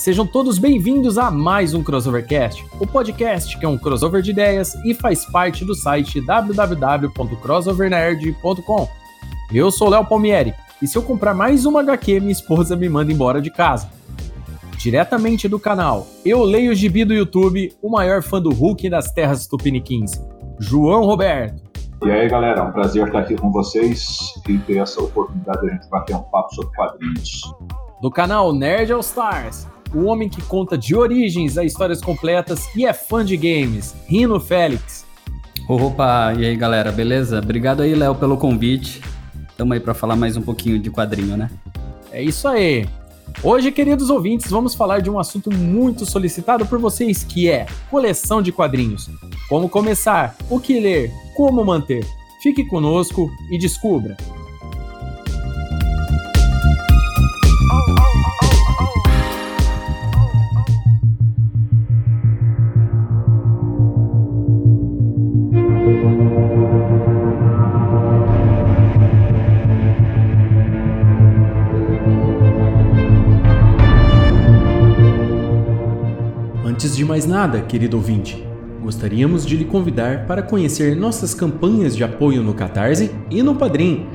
Sejam todos bem-vindos a mais um Crossovercast, o podcast que é um crossover de ideias e faz parte do site www.crossovernerd.com. Eu sou Léo Palmieri e se eu comprar mais uma HQ, minha esposa me manda embora de casa. Diretamente do canal Eu Leio o Gibi do YouTube, o maior fã do Hulk das terras tupiniquins, João Roberto. E aí, galera, é um prazer estar aqui com vocês e ter essa oportunidade de a gente bater um papo sobre quadrinhos do canal Nerd All Stars, o homem que conta de origens a histórias completas e é fã de games, Rino Félix. Opa, e aí galera, beleza? Obrigado aí, Léo, pelo convite. Tamo aí para falar mais um pouquinho de quadrinho, né? É isso aí. Hoje, queridos ouvintes, vamos falar de um assunto muito solicitado por vocês, que é coleção de quadrinhos. Como começar, o que ler, como manter. Fique conosco e descubra. Mais nada, querido ouvinte, gostaríamos de lhe convidar para conhecer nossas campanhas de apoio no Catarse e no Padrim.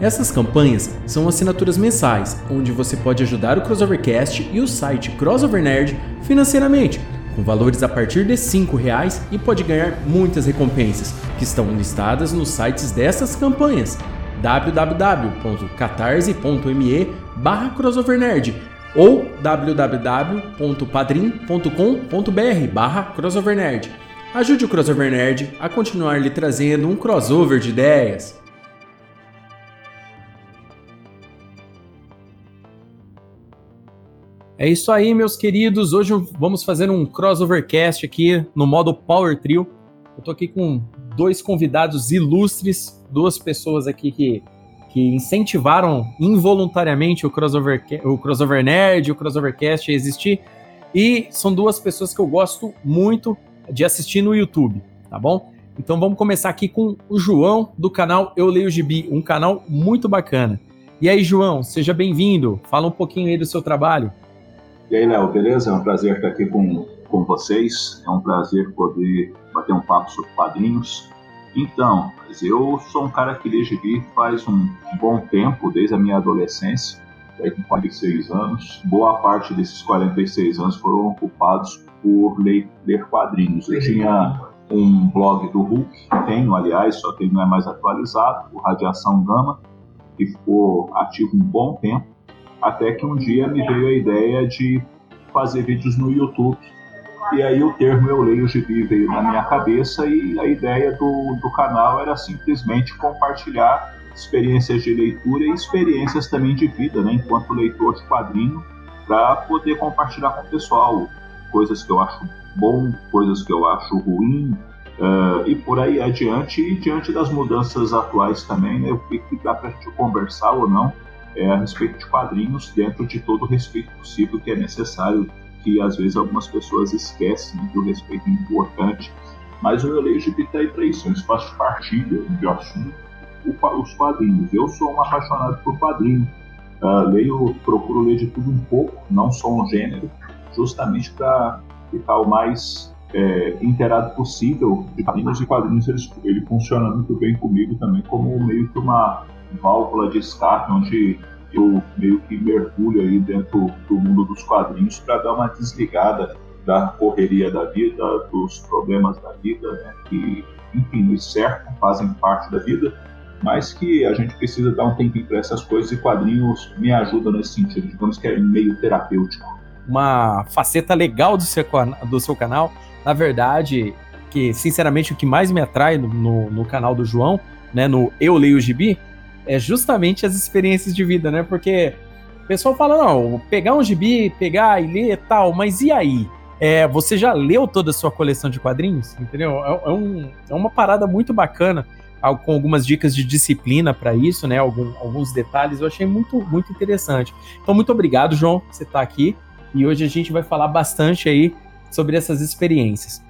Essas campanhas são assinaturas mensais, onde você pode ajudar o Crossovercast e o site Crossover Nerd financeiramente, com valores a partir de R$ reais e pode ganhar muitas recompensas, que estão listadas nos sites dessas campanhas. www.catarse.me barra crossovernerd ou www.padrim.com.br barra crossovernerd. Ajude o Crossover Nerd a continuar lhe trazendo um crossover de ideias. É isso aí, meus queridos. Hoje vamos fazer um crossovercast aqui no modo Power Trio. Eu tô aqui com dois convidados ilustres, duas pessoas aqui que que incentivaram involuntariamente o crossover, o crossover Nerd, o Crossovercast a existir. E são duas pessoas que eu gosto muito de assistir no YouTube, tá bom? Então vamos começar aqui com o João do canal Eu Leio Gibi, um canal muito bacana. E aí, João, seja bem-vindo. Fala um pouquinho aí do seu trabalho. E aí, Léo, beleza? É um prazer estar aqui com, com vocês. É um prazer poder bater um papo sobre quadrinhos. Então, eu sou um cara que lê gibi faz um bom tempo, desde a minha adolescência, aí com 46 anos. Boa parte desses 46 anos foram ocupados por ler, ler quadrinhos. Eu tinha um blog do Hulk, tenho, aliás, só que ele não é mais atualizado, o Radiação Gama, que ficou ativo um bom tempo, até que um dia me veio a ideia de fazer vídeos no YouTube e aí o termo Eu Leio Gibi veio na minha cabeça e a ideia do, do canal era simplesmente compartilhar experiências de leitura e experiências também de vida, né, enquanto leitor de quadrinho, para poder compartilhar com o pessoal coisas que eu acho bom, coisas que eu acho ruim, uh, e por aí adiante, e diante das mudanças atuais também, né, o que, que dá para a gente conversar ou não é, a respeito de quadrinhos, dentro de todo o respeito possível que é necessário que às vezes algumas pessoas esquecem que o respeito é importante. Mas o LGBT aí para isso, de partilha de assunto, os quadrinhos. Eu sou um apaixonado por quadrinhos. Uh, leio, procuro ler de tudo um pouco, não só um gênero, justamente para ficar o mais é, inteirado possível de quadrinhos. E quadrinhos ele, ele funciona muito bem comigo também como meio que uma válvula de escape, onde eu meio que mergulho aí dentro do mundo dos quadrinhos para dar uma desligada da correria da vida, dos problemas da vida, né, que, enfim, nos cercam, fazem parte da vida, mas que a gente precisa dar um tempinho para essas coisas e quadrinhos me ajudam nesse sentido, digamos que é meio terapêutico. Uma faceta legal do seu, do seu canal, na verdade, que sinceramente o que mais me atrai no, no, no canal do João, né, no Eu Leio Gibi, é justamente as experiências de vida, né? Porque pessoal fala, não, pegar um gibi, pegar e ler e tal, mas e aí? É, você já leu toda a sua coleção de quadrinhos? Entendeu? É, é, um, é uma parada muito bacana, com algumas dicas de disciplina para isso, né? Algum, alguns detalhes, eu achei muito, muito interessante. Então, muito obrigado, João, por você estar tá aqui. E hoje a gente vai falar bastante aí sobre essas experiências.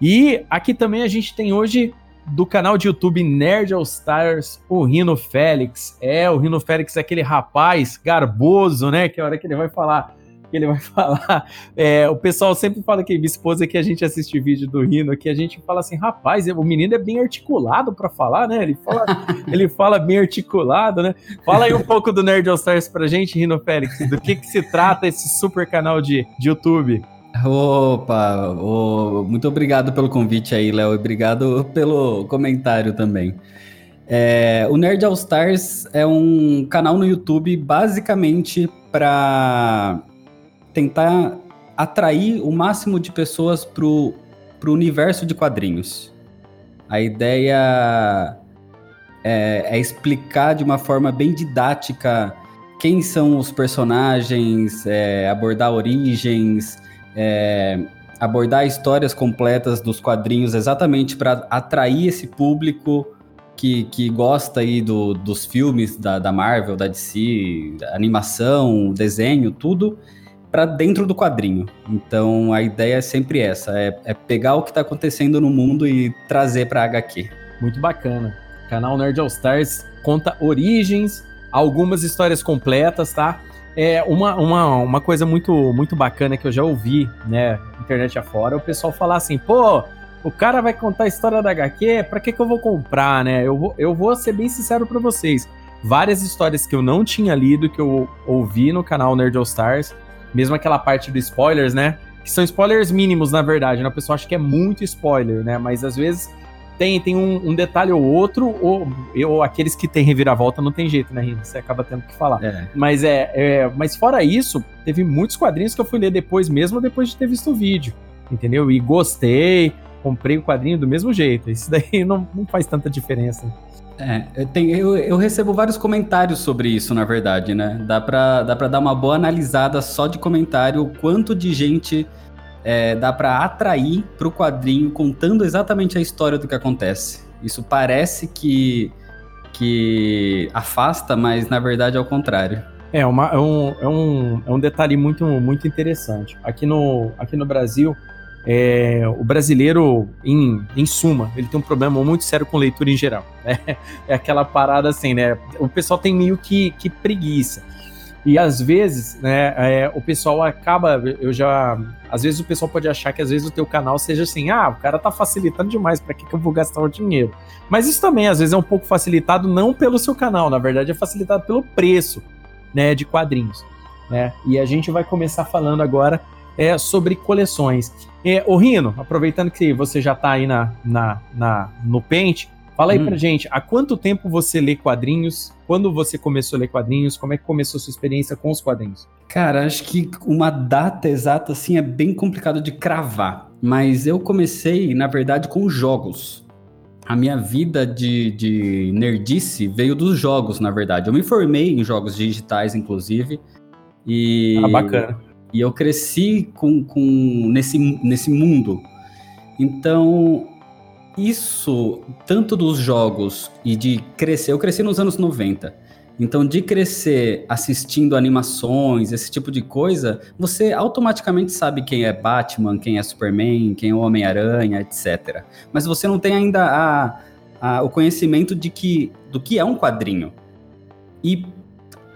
E aqui também a gente tem hoje do canal de YouTube Nerd All Stars, o Rino Félix. É, o Rino Félix é aquele rapaz garboso, né? Que é a hora que ele vai falar, que ele vai falar. É, o pessoal sempre fala que minha esposa que a gente assiste vídeo do Rino, que a gente fala assim, rapaz, o menino é bem articulado para falar, né? Ele fala, ele fala bem articulado, né? Fala aí um pouco do Nerd All Stars pra gente, Rino Félix. Do que que se trata esse super canal de, de YouTube? Opa, oh, muito obrigado pelo convite aí, Léo, e obrigado pelo comentário também. É, o Nerd All Stars é um canal no YouTube basicamente para tentar atrair o máximo de pessoas para o universo de quadrinhos. A ideia é, é, explicar de uma forma bem didática quem são os personagens, é, abordar origens, é, abordar histórias completas dos quadrinhos exatamente para atrair esse público que, que gosta aí do, dos filmes da, da Marvel, da DC, animação, desenho, tudo para dentro do quadrinho. Então a ideia é sempre essa: é, é pegar o que está acontecendo no mundo e trazer para HQ. Muito bacana. O canal Nerd All Stars conta origens, algumas histórias completas, tá? É uma, uma, uma coisa muito, muito bacana que eu já ouvi, né, internet afora, o pessoal falar assim, pô, o cara vai contar a história da HQ, pra que que eu vou comprar, né? Eu vou, eu vou ser bem sincero para vocês. Várias histórias que eu não tinha lido, que eu ouvi no canal Nerd All Stars, mesmo aquela parte do spoilers, né? Que são spoilers mínimos, na verdade, né? O pessoal acha que é muito spoiler, né? Mas às vezes tem, tem um, um, detalhe ou outro, ou, ou aqueles que tem reviravolta não tem jeito, né, Rino? Você acaba tendo que falar. É. Mas é, é, mas fora isso, teve muitos quadrinhos que eu fui ler depois mesmo, depois de ter visto o vídeo, entendeu? E gostei, comprei o quadrinho do mesmo jeito. Isso daí não, não faz tanta diferença. É, eu, tenho, eu, eu, recebo vários comentários sobre isso, na verdade, né? Dá pra, dá pra dar uma boa analisada só de comentário, o quanto de gente é, dá para atrair para o quadrinho contando exatamente a história do que acontece. Isso parece que, que afasta, mas na verdade é o contrário. É, uma, é, um, é, um, é um detalhe muito, muito interessante. Aqui no, aqui no Brasil, é, o brasileiro, em, em suma, ele tem um problema muito sério com leitura em geral. Né? É aquela parada assim, né? O pessoal tem meio que, que preguiça. E às vezes, né, é, o pessoal acaba, eu já, às vezes o pessoal pode achar que às vezes o teu canal seja assim, ah, o cara tá facilitando demais, para que, que eu vou gastar o dinheiro? Mas isso também às vezes é um pouco facilitado não pelo seu canal, na verdade é facilitado pelo preço, né, de quadrinhos, né? E a gente vai começar falando agora é, sobre coleções. É, o Rino, aproveitando que você já tá aí na, na, na no pente, Fala aí hum. pra gente, há quanto tempo você lê quadrinhos? Quando você começou a ler quadrinhos? Como é que começou a sua experiência com os quadrinhos? Cara, acho que uma data exata assim é bem complicado de cravar. Mas eu comecei, na verdade, com jogos. A minha vida de, de nerdice veio dos jogos, na verdade. Eu me formei em jogos digitais, inclusive. E, ah, bacana. E eu cresci com, com nesse, nesse mundo. Então, isso, tanto dos jogos e de crescer, eu cresci nos anos 90. Então, de crescer assistindo animações, esse tipo de coisa, você automaticamente sabe quem é Batman, quem é Superman, quem é Homem-Aranha, etc. Mas você não tem ainda a, a, o conhecimento de que, do que é um quadrinho. E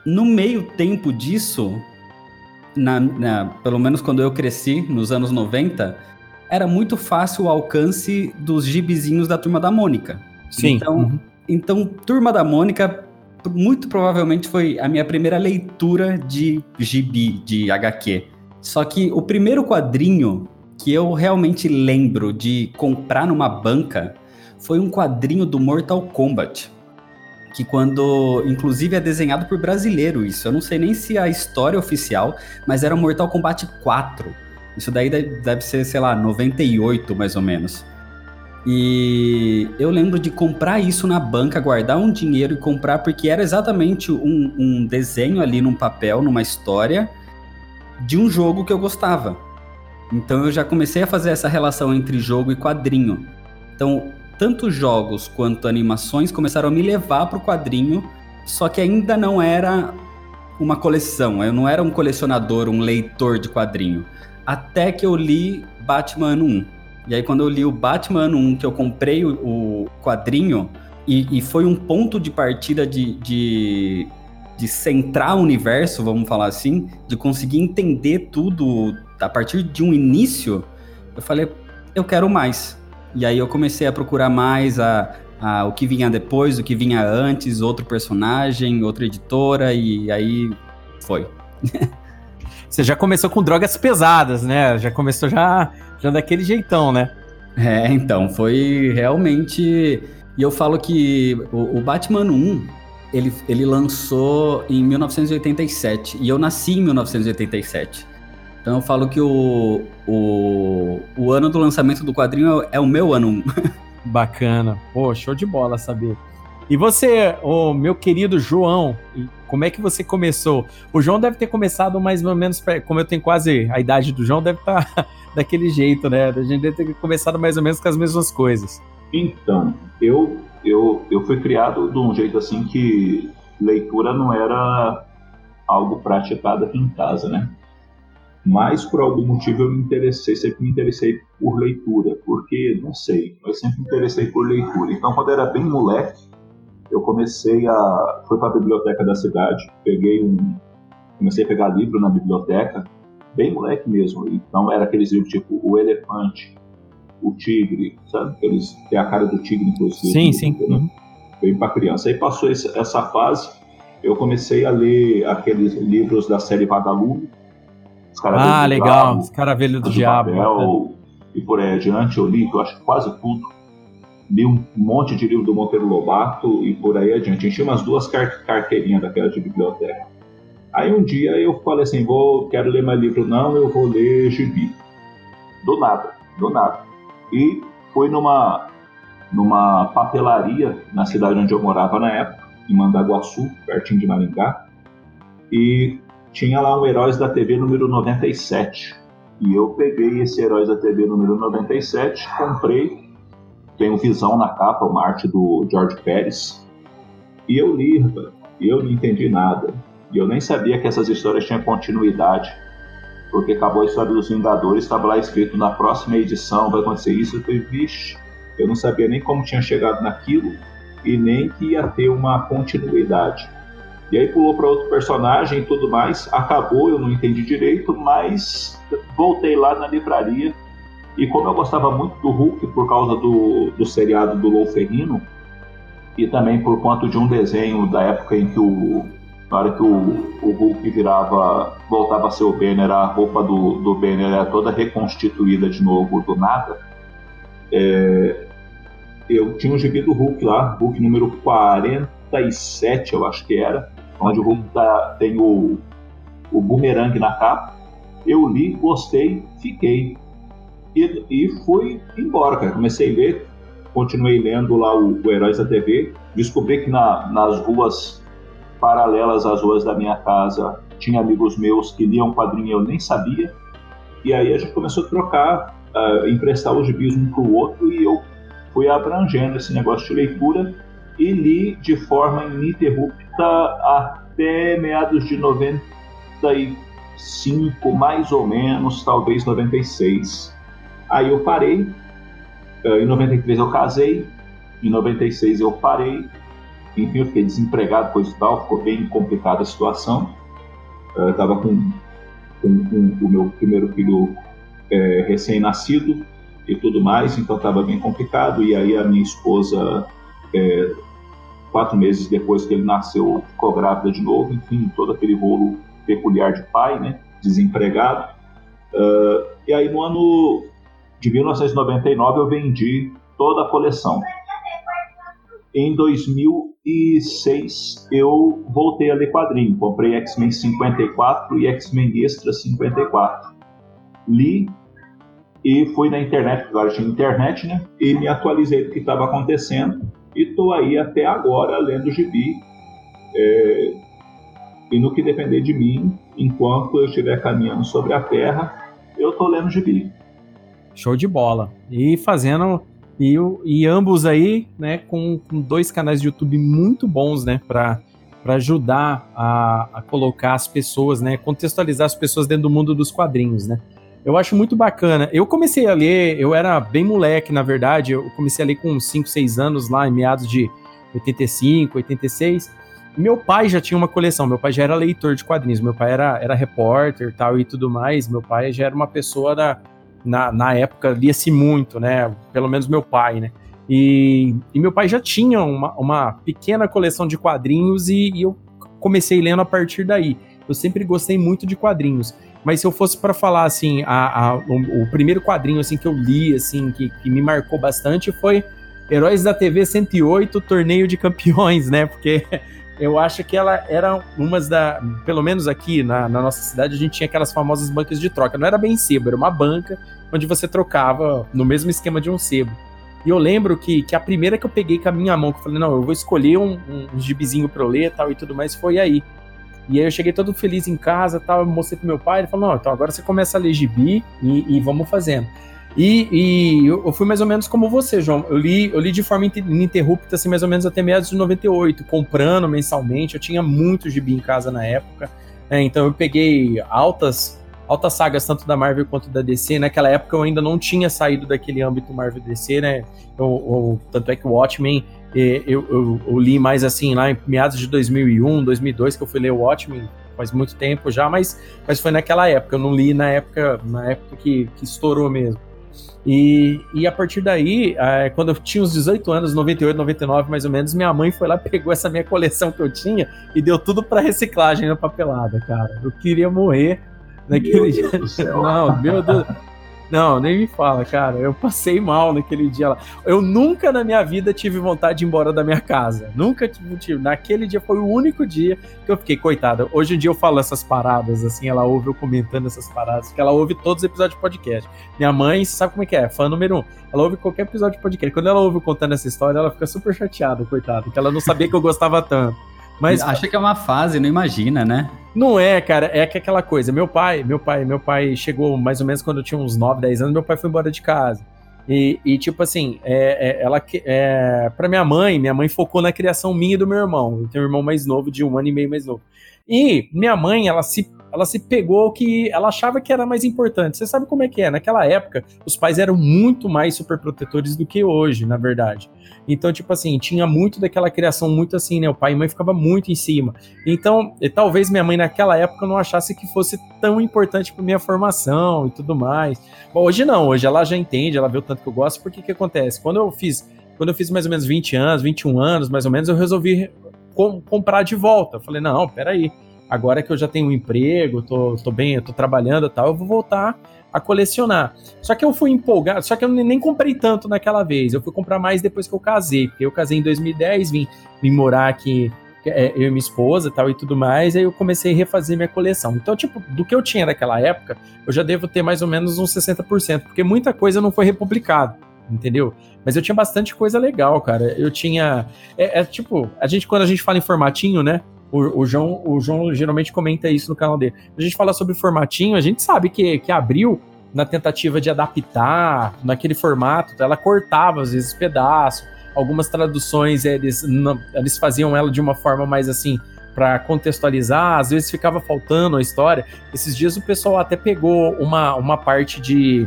no meio tempo disso, na, na, pelo menos quando eu cresci, nos anos 90, era muito fácil o alcance dos gibizinhos da Turma da Mônica. Sim. Então, uhum. então Turma da Mônica muito provavelmente foi a minha primeira leitura de gibi, de HQ. Só que o primeiro quadrinho que eu realmente lembro de comprar numa banca foi um quadrinho do Mortal Kombat. Que quando, inclusive, é desenhado por brasileiro isso. Eu não sei nem se é a história oficial, mas era Mortal Kombat 4 isso daí deve ser, sei lá, 98 mais ou menos. E eu lembro de comprar isso na banca, guardar um dinheiro e comprar, porque era exatamente um, um desenho ali num papel, numa história, de um jogo que eu gostava. Então eu já comecei a fazer essa relação entre jogo e quadrinho. Então, tanto jogos quanto animações começaram a me levar para o quadrinho, só que ainda não era uma coleção, eu não era um colecionador, um leitor de quadrinho. Até que eu li Batman 1. E aí, quando eu li o Batman 1, que eu comprei o, o quadrinho, e, e, foi um ponto de partida de, de, de centrar o universo, vamos falar assim, de conseguir entender tudo a partir de um início, eu falei, eu quero mais. E aí eu comecei a procurar mais a, a, o que vinha depois, o que vinha antes, outro personagem, outra editora, e aí foi. Você já começou com drogas pesadas, né? Já começou já, já daquele jeitão, né? É, então, foi realmente. E eu falo que o, o Batman 1, ele, ele lançou em 1987, e eu nasci em 1987. Então eu falo que o, o, o ano do lançamento do quadrinho é, é o meu ano. Bacana. Pô, show de bola saber. E você, o meu querido João, como é que você começou? O João deve ter começado mais ou menos, como eu tenho quase a idade do João, deve estar tá daquele jeito, né? A gente deve ter começado mais ou menos com as mesmas coisas. Então, eu, eu, eu fui criado de um jeito assim que leitura não era algo praticado aqui em casa, né? mas por algum motivo eu me interessei, sempre me interessei por leitura, porque, não sei, eu sempre me interessei por leitura. Então, quando eu era bem moleque, eu comecei a. fui para a biblioteca da cidade, peguei um. comecei a pegar livro na biblioteca, bem moleque mesmo. Então, era aqueles livros tipo O Elefante, O Tigre, sabe? Eles têm a cara do tigre, inclusive. Sim, sim. Né? Uhum. Bem para criança. Aí passou essa fase, eu comecei a ler aqueles livros da série Vagalume ah, legal. Escaravelho do Diabo. Papel, e por aí adiante, eu li, eu acho quase tudo. Li um monte de livro do Monteiro Lobato e por aí adiante. Enchi umas duas carteirinhas daquela de biblioteca. Aí um dia eu falei assim, vou, quero ler mais livro não, eu vou ler gibi. Do nada, do nada. E fui numa, numa papelaria na cidade onde eu morava na época, em Mandaguaçu, pertinho de Maringá. E tinha lá um Heróis da TV número 97. E eu peguei esse Heróis da TV número 97, comprei, tem um Visão na capa, uma arte do George Pérez, e eu li, e eu não entendi nada. E eu nem sabia que essas histórias tinham continuidade, porque acabou a história dos Vingadores, estava lá escrito na próxima edição vai acontecer isso. Eu falei, vixe, eu não sabia nem como tinha chegado naquilo e nem que ia ter uma continuidade. E aí pulou para outro personagem e tudo mais. Acabou, eu não entendi direito, mas voltei lá na livraria. E como eu gostava muito do Hulk por causa do, do seriado do Lou Ferrino, e também por conta de um desenho da época em que o, na hora que o, o Hulk virava, voltava a ser o Banner, a roupa do, do Banner era toda reconstituída de novo do nada. É, eu tinha um gibi do Hulk lá, Hulk número 47, eu acho que era onde o Hulk tá, tem o, o boomerang na capa. Eu li, gostei, fiquei. E, e fui embora, cara. Comecei a ler, continuei lendo lá o, o Heróis da TV. Descobri que na, nas ruas paralelas às ruas da minha casa tinha amigos meus que liam quadrinho eu nem sabia. E aí a gente começou a trocar, uh, emprestar os gibis um para o outro e eu fui abrangendo esse negócio de leitura e li de forma ininterrupta até meados de 95, mais ou menos, talvez 96. Aí eu parei, eh, em 93 eu casei, em 96 eu parei, enfim, eu fiquei desempregado, coisa e tal, ficou bem complicada a situação. Eu estava com, com, com, o meu primeiro filho é, recém-nascido e tudo mais, então estava bem complicado. E aí a minha esposa é, quatro meses depois que ele nasceu, ficou grávida de novo, enfim, todo aquele rolo peculiar de pai, né, desempregado. Uh, e aí no ano de 1999 eu vendi toda a coleção. Em 2006 eu voltei a ler quadrinho, comprei X-Men 54 e X-Men Extra 54. Li e fui na internet, agora tinha internet, né? E me atualizei do que estava acontecendo e estou aí até agora lendo gibi. É, e no que depender de mim, enquanto eu estiver caminhando sobre a terra, eu estou lendo gibi. Show de bola. E fazendo. E, e ambos aí, né, com, com dois canais de YouTube muito bons, né, para ajudar a, a, colocar as pessoas, né, contextualizar as pessoas dentro do mundo dos quadrinhos, né. Eu acho muito bacana. Eu comecei a ler, eu era bem moleque, na verdade, eu comecei a ler com 5, 6 anos lá, em meados de 85, 86. Meu pai já tinha uma coleção, meu pai já era leitor de quadrinhos, meu pai era, era repórter tal e tudo mais, meu pai já era uma pessoa da, na, na época, lia-se muito, né, pelo menos meu pai, né, e, e, meu pai já tinha uma, uma pequena coleção de quadrinhos e, e, eu comecei lendo a partir daí. Eu sempre gostei muito de quadrinhos. Mas se eu fosse para falar assim, a, a, o, o, primeiro quadrinho assim que eu li assim que, que, me marcou bastante foi Heróis da TV 108, Torneio de Campeões, né? Porque eu acho que ela era umas da, pelo menos aqui na, na nossa cidade a gente tinha aquelas famosas bancas de troca. Não era bem sebo, era uma banca onde você trocava no mesmo esquema de um sebo. E eu lembro que, que a primeira que eu peguei com a minha mão, que eu falei, não, eu vou escolher um, um, gibizinho pra eu ler tal e tudo mais, foi aí. E aí eu cheguei todo feliz em casa, tal, mostrei pro meu pai, ele falou, não, então agora você começa a ler gibi e, e vamos fazendo. E, e, eu fui mais ou menos como você, João. Eu li, eu li de forma ininterrupta, assim, mais ou menos até meados de 98, comprando mensalmente. Eu tinha muito gibi em casa na época. Né? Então eu peguei altas altas sagas, tanto da Marvel quanto da DC. Naquela época eu ainda não tinha saído daquele âmbito Marvel DC, né? Eu, eu, tanto é que o Watchmen eu, eu, eu, li mais assim lá em meados de 2001, 2002 que eu fui ler o Watchmen, faz muito tempo já, mas, mas foi naquela época. Eu não li na época, na época que, que estourou mesmo. E, e a partir daí, é, quando eu tinha uns 18 anos, 98, 99 mais ou menos, minha mãe foi lá, pegou essa minha coleção que eu tinha e deu tudo para reciclagem na papelada, cara. Eu queria morrer naquele dia. Não, meu Deus. Não, nem me fala, cara. Eu passei mal naquele dia lá. Eu nunca na minha vida tive vontade de ir embora da minha casa. Nunca tive. Naquele dia foi o único dia que eu fiquei, coitada. Hoje em dia eu falo essas paradas, assim, ela ouve eu comentando essas paradas, porque ela ouve todos os episódios de podcast. Minha mãe, sabe como é que é? Fã número um. Ela ouve qualquer episódio de podcast. Quando ela ouve contando essa história, ela fica super chateada, coitada, porque ela não sabia que eu gostava tanto. Mas acha que é uma fase, não imagina, né? Não é, cara, é que aquela coisa. Meu pai, meu pai, meu pai chegou mais ou menos quando eu tinha uns 9, 10 anos, meu pai foi embora de casa. E, e tipo assim, é, é, ela é, para minha mãe, minha mãe focou na criação minha e do meu irmão. Eu tenho um irmão mais novo, de um ano e meio mais novo. E minha mãe, ela se ela se pegou que ela achava que era mais importante. Você sabe como é que é? Naquela época, os pais eram muito mais superprotetores do que hoje, na verdade. Então, tipo assim, tinha muito daquela criação muito assim, né? O pai e mãe ficava muito em cima. Então, talvez minha mãe naquela época não achasse que fosse tão importante para minha formação e tudo mais. Bom, hoje não, hoje ela já entende, ela vê o tanto que eu gosto, porque que acontece? Quando eu fiz, quando eu fiz mais ou menos 20 anos, 21 anos, mais ou menos, eu resolvi com, comprar de volta. Eu falei, não, peraí, agora que eu já tenho um emprego, tô, tô bem, eu tô trabalhando e tal, eu vou voltar a colecionar. Só que eu fui empolgado, só que eu nem comprei tanto naquela vez, eu fui comprar mais depois que eu casei, porque eu casei em 2010, vim, vim morar aqui, é, eu e minha esposa tal e tudo mais, aí eu comecei a refazer minha coleção. Então, tipo, do que eu tinha naquela época, eu já devo ter mais ou menos uns 60%, porque muita coisa não foi republicada, entendeu? Mas eu tinha bastante coisa legal, cara. Eu tinha. É, é tipo, a gente, quando a gente fala em formatinho, né? O, o, João, o João geralmente comenta isso no canal dele. A gente fala sobre formatinho, a gente sabe que, que abriu na tentativa de adaptar naquele formato, ela cortava às vezes pedaços. Algumas traduções eles, não, eles faziam ela de uma forma mais assim para contextualizar, às vezes ficava faltando a história. Esses dias o pessoal até pegou uma, uma parte de,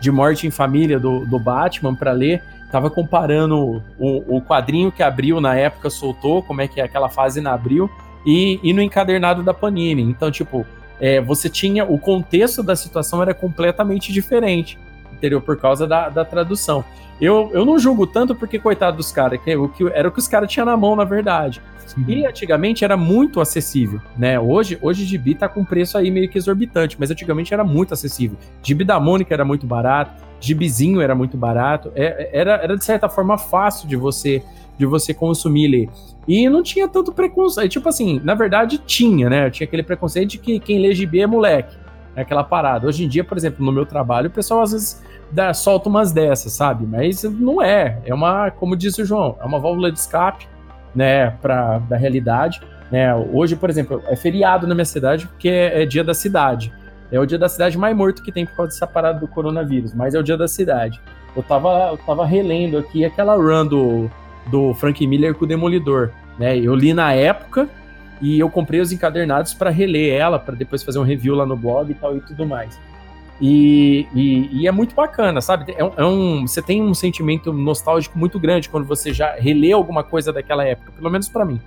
de Morte em Família do, do Batman para ler tava comparando o, o quadrinho que abriu na época soltou, como é que é aquela fase na abril, e, e no encadernado da Panini. Então, tipo, é, você tinha. O contexto da situação era completamente diferente, entendeu? Por causa da, da tradução. Eu, eu não julgo tanto porque, coitado dos caras, que, o que era o que os caras tinham na mão, na verdade. Uhum. E antigamente era muito acessível, né? Hoje, hoje gibi tá com preço aí meio que exorbitante, mas antigamente era muito acessível. Gibi da Mônica era muito barato, gibizinho era muito barato, é, era, era de certa forma fácil de você de você consumir ler. E não tinha tanto preconceito, tipo assim, na verdade tinha, né? Tinha aquele preconceito de que quem lê gibi é moleque, é aquela parada. Hoje em dia, por exemplo, no meu trabalho, o pessoal às vezes dá, solta umas dessas, sabe? Mas não é. É uma, como disse o João, é uma válvula de escape, né, pra, da realidade. Né? Hoje, por exemplo, é feriado na minha cidade porque é, é dia da cidade. É o dia da cidade mais morto que tem por causa dessa parada do coronavírus, mas é o dia da cidade. Eu tava, eu tava relendo aqui aquela run do, do Frank Miller com o Demolidor. Né? Eu li na época e eu comprei os encadernados para reler ela, para depois fazer um review lá no blog e tal e tudo mais. E, e, e é muito bacana, sabe? É é um, você tem um sentimento nostálgico muito grande quando você já relê alguma coisa daquela época, pelo menos para mim.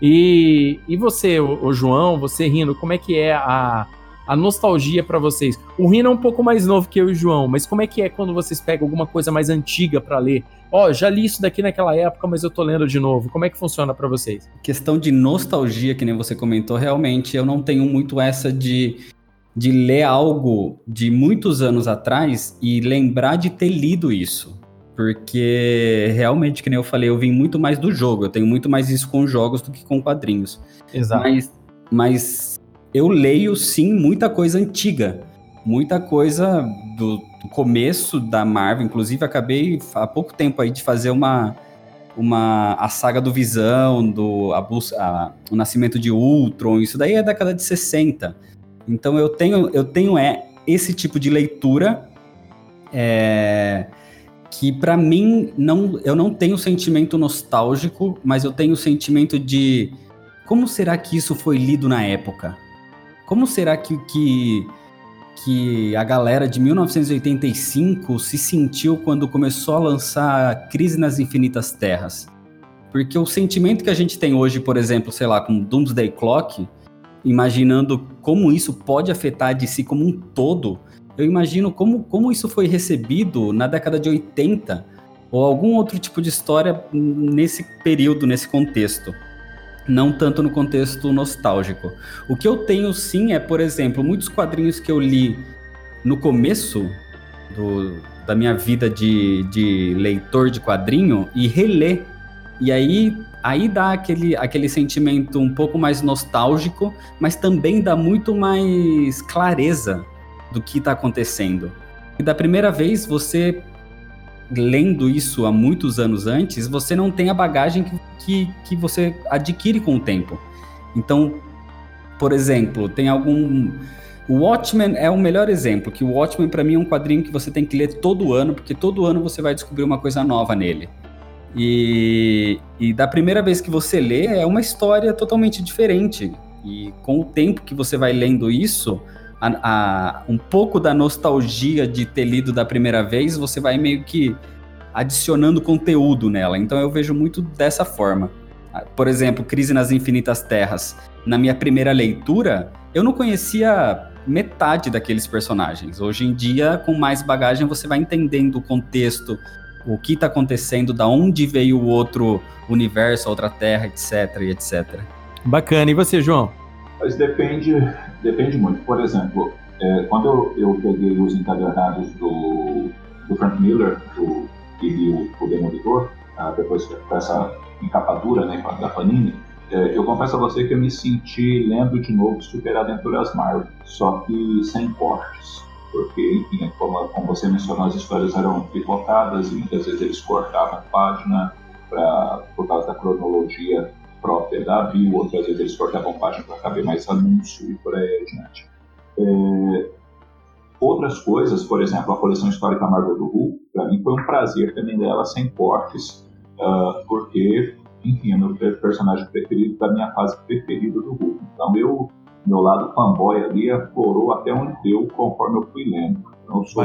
E, e você, o, o, João, você rindo, como é que é a, a nostalgia para vocês? O Rino é um pouco mais novo que eu e o João, mas como é que é quando vocês pegam alguma coisa mais antiga para ler? Ó, oh, já li isso daqui naquela época, mas eu tô lendo de novo. Como é que funciona para vocês? Questão de nostalgia, que nem você comentou, realmente eu não tenho muito essa de de ler algo de muitos anos atrás e lembrar de ter lido isso. Porque realmente, que nem eu falei, eu vim muito mais do jogo. Eu tenho muito mais isso com jogos do que com quadrinhos. Exato. Mas, mas eu leio sim muita coisa antiga. Muita coisa do, do começo da Marvel. Inclusive, acabei há pouco tempo aí de fazer uma, uma a saga do Visão, do a, a, o nascimento de Ultron, isso daí é década de 60. Então eu tenho, eu tenho é, esse tipo de leitura é, que para mim não, eu não tenho sentimento nostálgico, mas eu tenho sentimento de como será que isso foi lido na época? Como será que, que, que a galera de 1985 se sentiu quando começou a lançar Crise nas Infinitas Terras? Porque o sentimento que a gente tem hoje, por exemplo, sei lá, com Doomsday Clock, imaginando como isso pode afetar de si como um todo, eu imagino como, como isso foi recebido na década de 80 ou algum outro tipo de história nesse período, nesse contexto. Não tanto no contexto nostálgico. O que eu tenho sim é, por exemplo, muitos quadrinhos que eu li no começo do, da minha vida de, de leitor de quadrinho e reler. E aí aí dá aquele, aquele sentimento um pouco mais nostálgico, mas também dá muito mais clareza do que está acontecendo. E da primeira vez, você lendo isso há muitos anos antes, você não tem a bagagem que, que, que você adquire com o tempo. Então, por exemplo, tem algum. O Watchmen é o melhor exemplo, que o Watchmen para mim é um quadrinho que você tem que ler todo ano, porque todo ano você vai descobrir uma coisa nova nele. E, e da primeira vez que você lê, é uma história totalmente diferente. E com o tempo que você vai lendo isso, a, a, um pouco da nostalgia de ter lido da primeira vez, você vai meio que adicionando conteúdo nela. Então eu vejo muito dessa forma. Ah, por exemplo, Crise nas Infinitas Terras. Na minha primeira leitura, eu não conhecia metade daqueles personagens. Hoje em dia, com mais bagagem, você vai entendendo o contexto, o que está acontecendo, da onde veio o outro universo, a outra terra, etc, etc. Bacana. E você, João? Mas depende, depende muito. Por exemplo, é, quando eu, eu, peguei os encadernados do, do Frank Miller, do, que li o, Demolidor, ah, depois com essa encapadura né, da Panini, é, eu confesso a você que eu me senti lendo de novo Super Aventuras Marvel, só que sem cortes porque, enfim, como, como você mencionou, as histórias eram picotadas e muitas vezes eles cortavam página pra, por causa da cronologia própria da Bill, outras vezes eles cortavam página para caber mais anúncio e por aí adiante. É, outras coisas, por exemplo, a coleção histórica Marvel do Hulk, para mim foi um prazer também dela sem cortes, uh, porque, enfim, é meu personagem preferido da minha fase preferida do Hulk. Então eu meu lado fanboy ali aflorou até onde deu conforme eu fui lendo. Então, eu sou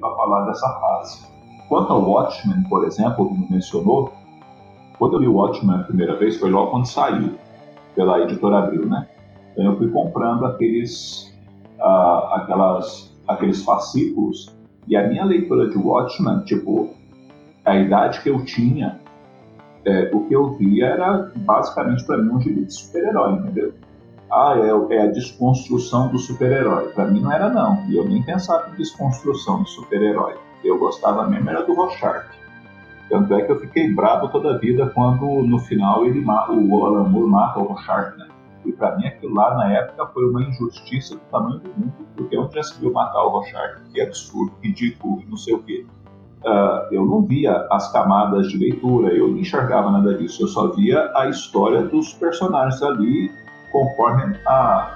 para falar dessa fase. Quanto ao Watchmen, por exemplo, que mencionou, quando eu li o Watchmen a primeira vez foi logo quando saiu, pela editora Abril, né? Então eu fui comprando aqueles, uh, aquelas, aqueles fascículos e a minha leitura de Watchmen, tipo, a idade que eu tinha, é, o que eu via era basicamente para mim um gibi de super-herói, entendeu? ah, é, é a desconstrução do super-herói. Para mim não era não, e eu nem pensava em desconstrução do super-herói. Eu gostava mesmo era do Rorschach. Tanto é que eu fiquei bravo toda a vida quando no final ele o Alan Moore mata o Rorschach, né? E para mim aquilo lá na época foi uma injustiça do tamanho do mundo, porque onde já se viu matar o Rochard, que absurdo, ridículo, não sei o quê. Uh, eu não via as camadas de leitura, eu não enxergava nada disso, eu só via a história dos personagens ali conforme a,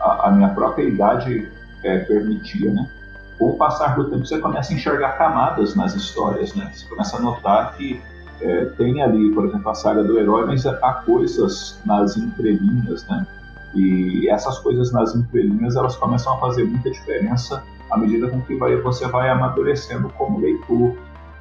a, a minha própria idade é, permitia, né? Com o passar do tempo, você começa a enxergar camadas nas histórias, né? Você começa a notar que é, tem ali, por exemplo, a saga do herói, mas há coisas nas entrelinhas, né? E essas coisas nas entrelinhas, elas começam a fazer muita diferença à medida com que vai, você vai amadurecendo como leitor.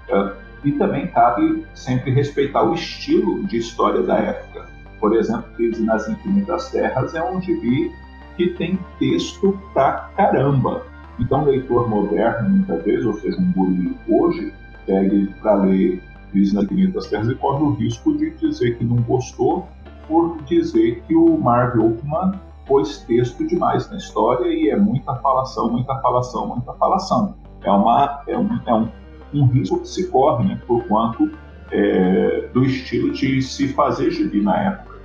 É, e também cabe sempre respeitar o estilo de história da época. Por exemplo, Crise nas Infinitas Terras é um gibi que tem texto pra caramba. Então, leitor moderno, muitas vezes, ou seja, um guri hoje, pegue para ler Crise nas Infinitas Terras e corre o risco de dizer que não gostou por dizer que o Marv Wolfman pôs texto demais na história e é muita falação, muita falação, muita falação. É, uma, é, um, é um, um risco que se corre, né, por quanto é, do estilo de se fazer gibi na época.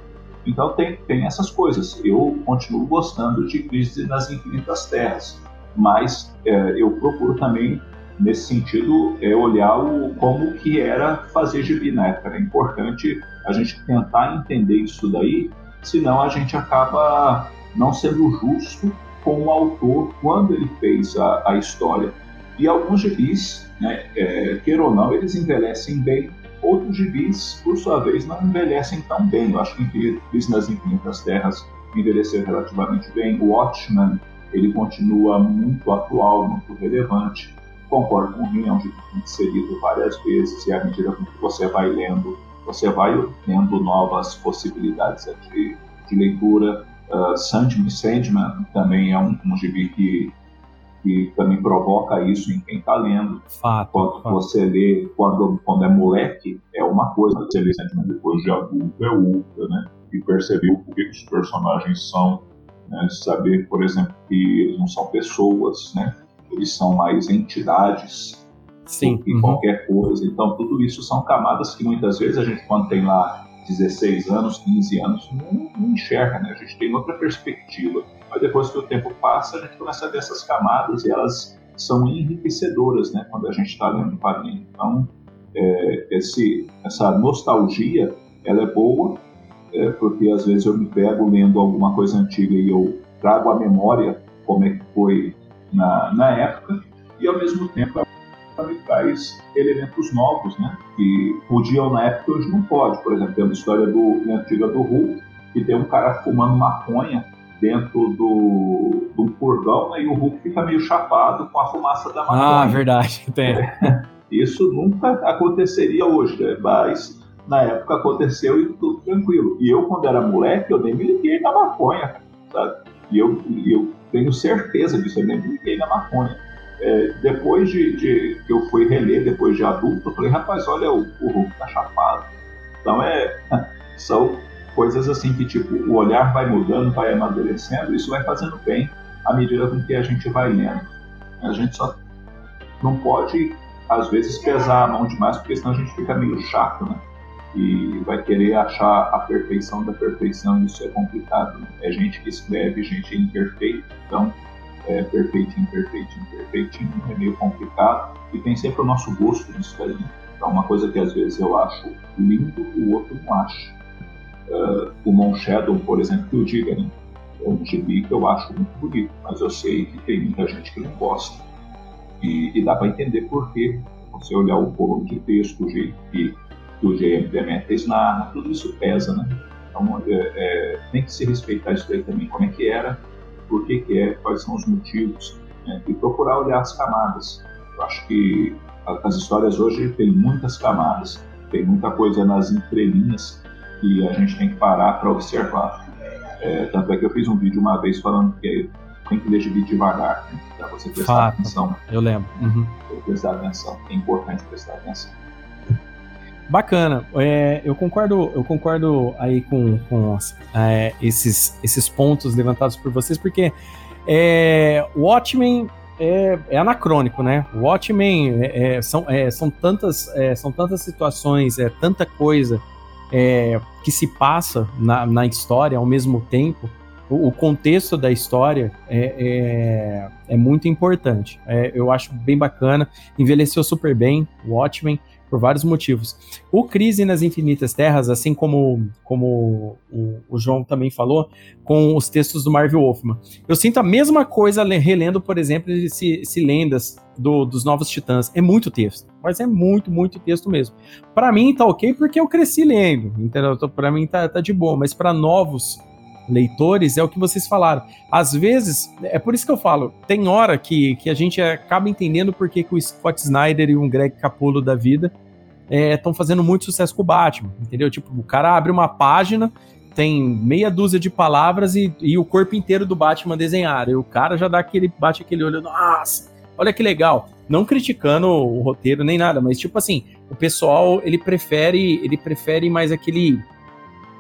Então tem, tem essas coisas. Eu continuo gostando de Crise nas Infinitas Terras, mas é, eu procuro também, nesse sentido, é, olhar o, como que era fazer gibi na época. É importante a gente tentar entender isso daí, senão a gente acaba não sendo justo com o autor quando ele fez a, a história. E alguns gibis, né, é, queira ou não, eles envelhecem bem, Outros gibis, por sua vez, não envelhecem tão bem. Eu acho que Crise nas Infinitas Terras envelheceu relativamente bem. O Watchmen, ele continua muito atual, muito relevante. Concordo com o Rin, é um gibi que tem que ser lido várias vezes e à medida que você vai lendo, você vai tendo novas possibilidades de, de leitura. Uh, Sandman, Sandman também é um, um gibi que que também provoca isso em quem está lendo. Fato, quando fato. você lê, quando, quando é moleque, é uma coisa, você lê depois de adulto é outra, né? E perceber o que os personagens são, né? saber, por exemplo, que eles não são pessoas, né? Eles são mais entidades Sim. do que uhum. qualquer coisa. Então, tudo isso são camadas que muitas vezes a gente, quando tem lá 16 anos, 15 anos, não, não enxerga, né? A gente tem outra perspectiva mas depois que o tempo passa, a gente começa a ver essas camadas e elas são enriquecedoras, né, quando a gente está lendo um quadrinho. Então, é, esse, essa nostalgia, ela é boa, é, porque às vezes eu me pego lendo alguma coisa antiga e eu trago a memória como é que foi na, na época, e ao mesmo tempo ela me traz elementos novos, né, que podiam na época hoje não pode. Por exemplo, tem uma história do, antiga do Hulk, que tem um cara fumando maconha dentro do, do furgão né, e o Hulk fica meio chapado com a fumaça da maconha. Ah, verdade. Tem. Isso nunca aconteceria hoje, né? mas na época aconteceu e tudo tranquilo. E eu, quando era moleque, eu nem me liguei na maconha, sabe? E eu, eu tenho certeza disso, eu nem me liguei na maconha. É, depois de, de, que eu fui reler, depois de adulto, eu falei, rapaz, olha, o, o Hulk tá chapado. Então é, são coisas assim que tipo o olhar vai mudando, vai amadurecendo, isso vai fazendo bem à medida com que a gente vai lendo. A gente só não pode às vezes pesar a mão demais, porque senão a gente fica meio chato, né? E vai querer achar a perfeição da perfeição, isso é complicado. Né? É gente que escreve, gente imperfeita, então é perfeitinho, perfeitinho, perfeitinho, é meio complicado. E tem sempre o nosso gosto nisso aí. Então, uma coisa que às vezes eu acho lindo, o outro não acha uh, o Mon Shadow, por exemplo, que eu diga, né? É um gibi que eu acho muito bonito, mas eu sei que tem muita gente que não gosta. E, e dá para entender por quê. Você olhar o volume de texto, o jeito que, o J.M. Demetrius narra, tudo isso pesa, né? Então é, é, tem que se respeitar isso aí também, como é que era, por que, que é, quais são os motivos, né? e procurar olhar as camadas. Eu acho que as histórias hoje têm muitas camadas, tem muita coisa nas entrelinhas que a gente tem que parar para observar. É, tanto é que eu fiz um vídeo uma vez falando que tem que ler vídeo devagar, né, para você prestar Fato. atenção. Eu lembro. Uhum. Prestar atenção. É importante prestar atenção. Bacana. É, eu concordo, eu concordo aí com, com é, esses, esses pontos levantados por vocês, porque é, Watchmen é, é, anacrônico, né? Watchmen é, é, são, é, são, tantas, é, são tantas situações, é tanta coisa que se passa na, na história ao mesmo tempo, o, o contexto da história é, é, é muito importante. É, eu acho bem bacana, envelheceu super bem, o Watchmen, por vários motivos. O Crise nas Infinitas Terras, assim como, como o, o, João também falou, com os textos do Marvel Wolfman. Eu sinto a mesma coisa relendo, por exemplo, esse, esse Lendas do, dos Novos Titãs. É muito texto, mas é muito, muito texto mesmo. Para mim tá ok porque eu cresci lendo, entendeu? Para mim tá, tá de boa, mas para novos leitores, é o que vocês falaram. Às vezes, é por isso que eu falo, tem hora que, que a gente acaba entendendo por que, o Scott Snyder e o Greg Capullo da vida estão é, fazendo muito sucesso com o Batman, entendeu? Tipo, o cara abre uma página, tem meia dúzia de palavras e, e o corpo inteiro do Batman desenhado. E o cara já dá aquele, bate aquele olho, nossa, olha que legal. Não criticando o roteiro nem nada, mas tipo assim, o pessoal, ele prefere, ele prefere mais aquele...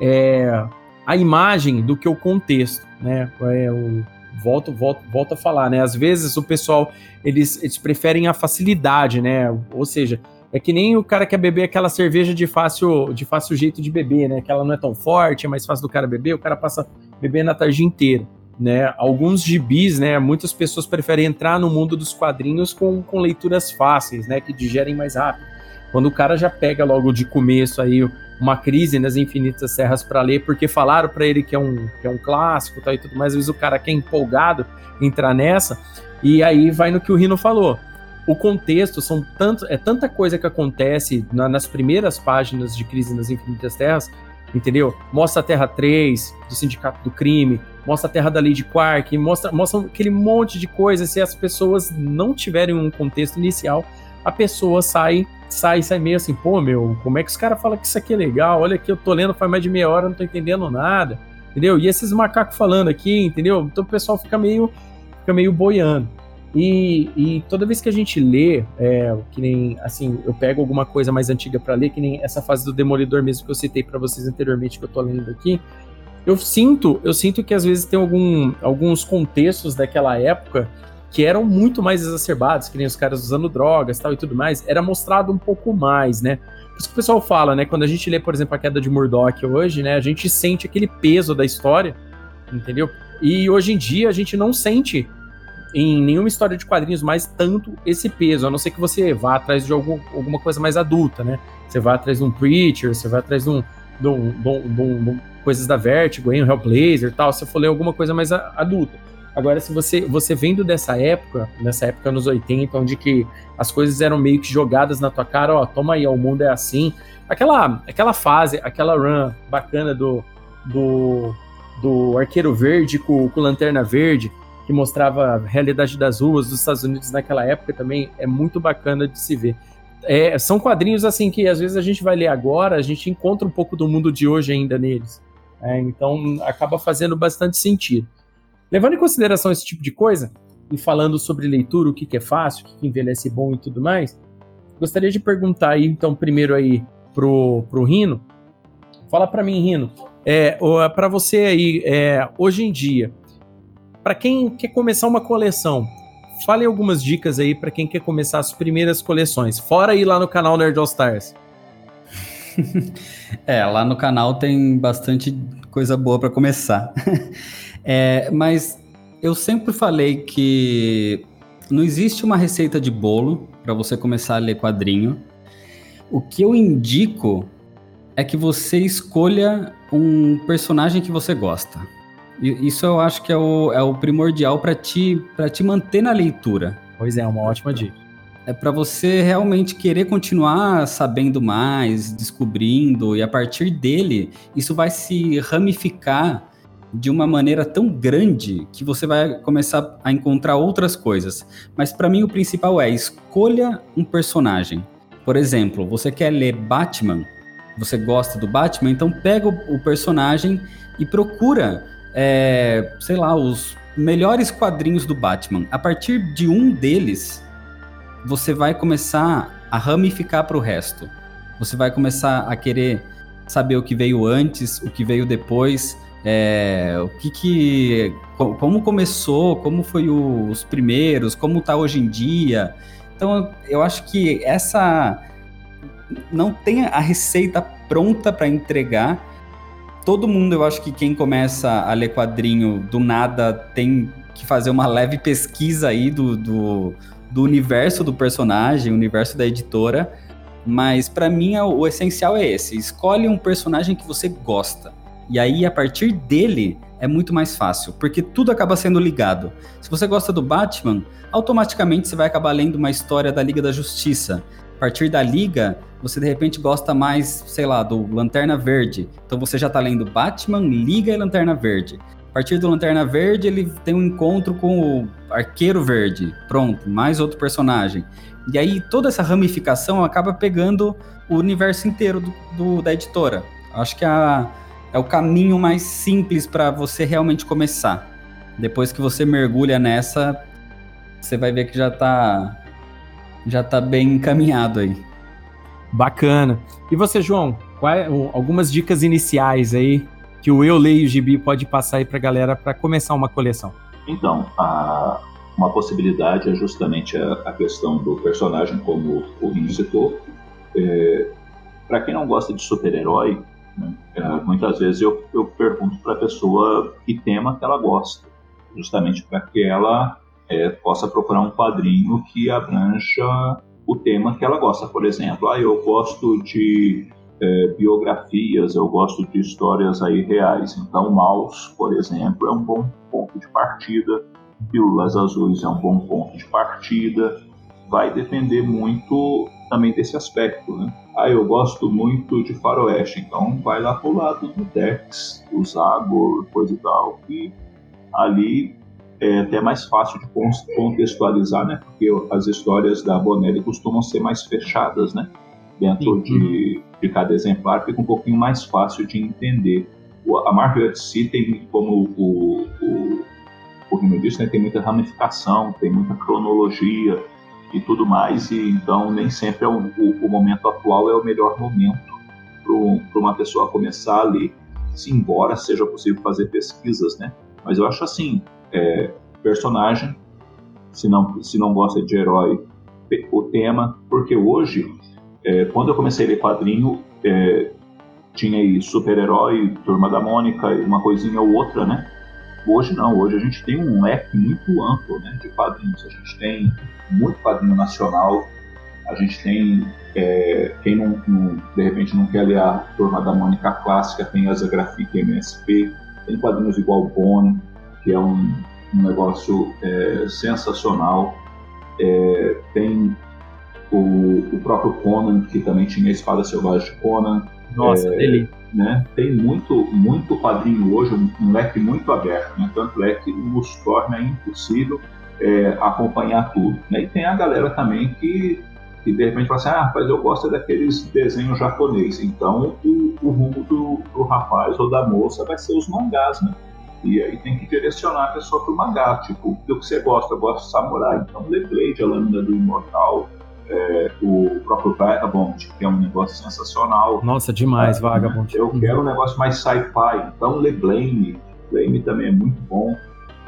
É, a imagem do que o contexto, né? É, o, volto, volto, volto a falar, né? Às vezes o pessoal, eles, eles preferem a facilidade, né? Ou seja, é que nem o cara quer beber aquela cerveja de fácil, de fácil jeito de beber, né? Que ela não é tão forte, é mais fácil do cara beber, o cara passa beber na tarde inteira. Né, alguns gibis, né, muitas pessoas preferem entrar no mundo dos quadrinhos com, com leituras fáceis, né, que digerem mais rápido. Quando o cara já pega logo de começo aí uma crise nas infinitas serras para ler, porque falaram para ele que é um, que é um clássico tal, e tudo mais. Às vezes o cara quer empolgado entrar nessa, e aí vai no que o Rino falou. O contexto são tanto, é tanta coisa que acontece na, nas primeiras páginas de Crise nas Infinitas Terras, entendeu? Mostra a Terra 3 do Sindicato do Crime, mostra a Terra da Lady Quark, mostra, mostra aquele monte de coisas. Se as pessoas não tiverem um contexto inicial, a pessoa sai sai, sai meio assim, pô, meu, como é que os caras falam que isso aqui é legal? Olha aqui, eu tô lendo faz mais de meia hora, não tô entendendo nada, entendeu? E esses macacos falando aqui, entendeu? Então o pessoal fica meio, fica meio boiando. E, e toda vez que a gente lê, é, que nem, assim, eu pego alguma coisa mais antiga para ler, que nem essa fase do Demolidor mesmo que eu citei para vocês anteriormente, que eu tô lendo aqui, eu sinto, eu sinto que às vezes tem algum, alguns contextos daquela época que eram muito mais exacerbados, que nem os caras usando drogas tal e tudo mais, era mostrado um pouco mais, né? Por isso que o pessoal fala, né? Quando a gente lê, por exemplo, a queda de Murdoch hoje, né? A gente sente aquele peso da história, entendeu? E hoje em dia a gente não sente em nenhuma história de quadrinhos mais tanto esse peso, a não ser que você vá atrás de algum, alguma coisa mais adulta, né? Você vai atrás de um Preacher, você vai atrás de um, de um, de um, de um, de um coisas da Vertigo, hein, um Hellblazer e tal, se for ler alguma coisa mais adulta. Agora, se você, você vendo dessa época, nessa época nos 80, onde que as coisas eram meio que jogadas na tua cara, ó, toma aí, ó, o mundo é assim. Aquela, aquela fase, aquela run bacana do, do, do Arqueiro Verde com, com Lanterna Verde, que mostrava a realidade das ruas dos Estados Unidos naquela época também, é muito bacana de se ver. É, são quadrinhos assim que às vezes a gente vai ler agora, a gente encontra um pouco do mundo de hoje ainda neles. É, então acaba fazendo bastante sentido. Levando em consideração esse tipo de coisa, e falando sobre leitura, o que, que é fácil, o que, que envelhece bom e tudo mais, gostaria de perguntar aí, então, primeiro aí pro, pro Rino. Fala para mim, Rino, é, para você aí, é, hoje em dia, para quem quer começar uma coleção, fale algumas dicas aí para quem quer começar as primeiras coleções, fora ir lá no canal Nerd All Stars. é, lá no canal tem bastante coisa boa para começar. É, mas eu sempre falei que não existe uma receita de bolo para você começar a ler quadrinho. O que eu indico é que você escolha um personagem que você gosta. Isso eu acho que é o, é o primordial para te, te manter na leitura. Pois é, é uma ótima dica. É para você realmente querer continuar sabendo mais, descobrindo, e a partir dele, isso vai se ramificar de uma maneira tão grande que você vai começar a encontrar outras coisas. Mas para mim o principal é escolha um personagem. Por exemplo, você quer ler Batman, você gosta do Batman, então pega o, personagem e procura, é, sei lá, os melhores quadrinhos do Batman. A partir de um deles, você vai começar a ramificar para o resto. Você vai começar a querer saber o que veio antes, o que veio depois é, o que que. Como começou, como foi o, os primeiros, como está hoje em dia. Então, eu acho que essa. Não tem a receita pronta para entregar. Todo mundo, eu acho que quem começa a ler quadrinho do nada tem que fazer uma leve pesquisa aí do, do, do universo do personagem, universo da editora. Mas para mim o essencial é esse: escolhe um personagem que você gosta. E aí, a partir dele, é muito mais fácil, porque tudo acaba sendo ligado. Se você gosta do Batman, automaticamente você vai acabar lendo uma história da Liga da Justiça. A partir da Liga, você de repente gosta mais, sei lá, do Lanterna Verde. Então você já tá lendo Batman, Liga e Lanterna Verde. A partir do Lanterna Verde, ele tem um encontro com o Arqueiro Verde. Pronto, mais outro personagem. E aí toda essa ramificação acaba pegando o universo inteiro do, do da editora. Acho que a, é o caminho mais simples para você realmente começar. Depois que você mergulha nessa, você vai ver que já está já tá bem encaminhado aí. Bacana. E você, João, quais, algumas dicas iniciais aí que o Eu Leio Gibi pode passar aí para a galera para começar uma coleção? Então, a, uma possibilidade é justamente a, a questão do personagem, como o Rinho citou. É, para quem não gosta de super-herói, né, é, muitas vezes eu, eu pergunto para a pessoa que tema que ela gosta, justamente para que ela é, possa procurar um quadrinho que abranja o tema que ela gosta. Por exemplo, ah, eu gosto de é, biografias, eu gosto de histórias aí reais. Então, Maus, por exemplo, é um bom ponto de partida. Pílulas Azuis é um bom ponto de partida. Vai depender muito também desse aspecto, né? Ah, eu gosto muito de faroeste, então vai lá pro lado do Dex, do Zago, coisa e tal, que ali é até mais fácil de contextualizar, né? Porque as histórias da Bonelli costumam ser mais fechadas, né? Dentro de, de cada exemplar fica um pouquinho mais fácil de entender. A Marvel si tem, como o, o, o Rino disse, né, tem muita ramificação, tem muita cronologia e tudo mais, e então nem sempre é o, o, o momento atual é o melhor momento para uma pessoa começar a ler, se embora seja possível fazer pesquisas, né? Mas eu acho assim, é, personagem, se não, se não gosta de herói, o tema, porque hoje, é, quando eu comecei a ler quadrinho, é, tinha aí super-herói, Turma da Mônica, uma coisinha ou outra, né? Hoje não, hoje a gente tem um leque muito amplo né, de quadrinhos. A gente tem muito quadrinho nacional, a gente tem, é, quem não, não, de repente não quer ler a Turma da Mônica clássica, tem a Zagrafic MSP, tem quadrinhos igual Bono, que é um, um negócio é, sensacional. É, tem o, o, próprio Conan, que também tinha a Espada Selvagem de Conan. Nossa, é, dele. Né, tem muito, muito quadrinho hoje, um, leque muito aberto, né, tanto é que nos torna impossível é, acompanhar tudo. Né, e tem a galera também que, que de repente fala assim, ah, rapaz, eu gosto daqueles desenhos japonês, então o, o rumo do, do rapaz ou da moça vai ser os mangás, né? E aí tem que direcionar a pessoa para o mangá, tipo, o que você gosta? Eu gosto de samurai, então lê Blade, a lâmina do imortal, é, o próprio Vagabond, que é um negócio sensacional. Nossa, demais, é, Vagabond. Eu uhum. quero um negócio mais sci-fi, então lê Blame, Blame também é muito bom.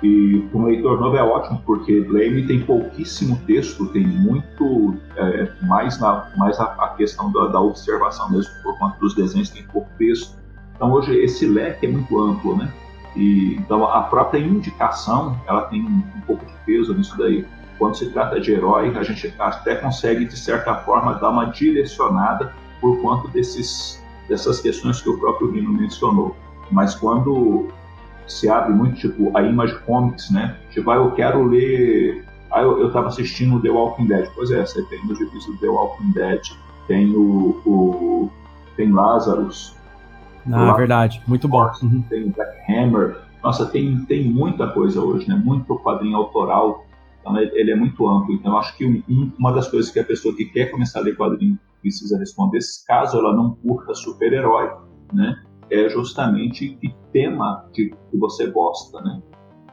E para um leitor novo é ótimo, porque Blame tem pouquíssimo texto, tem muito é, mais, na, mais a, a questão da, da, observação mesmo, por conta dos desenhos tem pouco texto. Então hoje esse leque é muito amplo, né? E, então a própria indicação ela tem um, um pouco de peso nisso daí. Quando se trata de herói, a gente até consegue de certa forma dar uma direcionada por conta desses dessas questões que o próprio Rino mencionou. Mas quando se abre muito tipo a Image Comics, né? Tipo, ah, eu quero ler. Ah, eu, estava assistindo The Walking Dead. Pois é, você tem os gibis do The Walking Dead, tem o, o tem Lazarus, ah, Lá, verdade. Muito bom. Uhum. Tem Black Hammer. Nossa, tem, tem muita coisa hoje, né? Muito quadrinho autoral. Então, ele é muito amplo. Então, acho que um, uma das coisas que a pessoa que quer começar a ler quadrinho precisa responder, caso ela não curta super-herói, né? É justamente que tema que, que você gosta, né?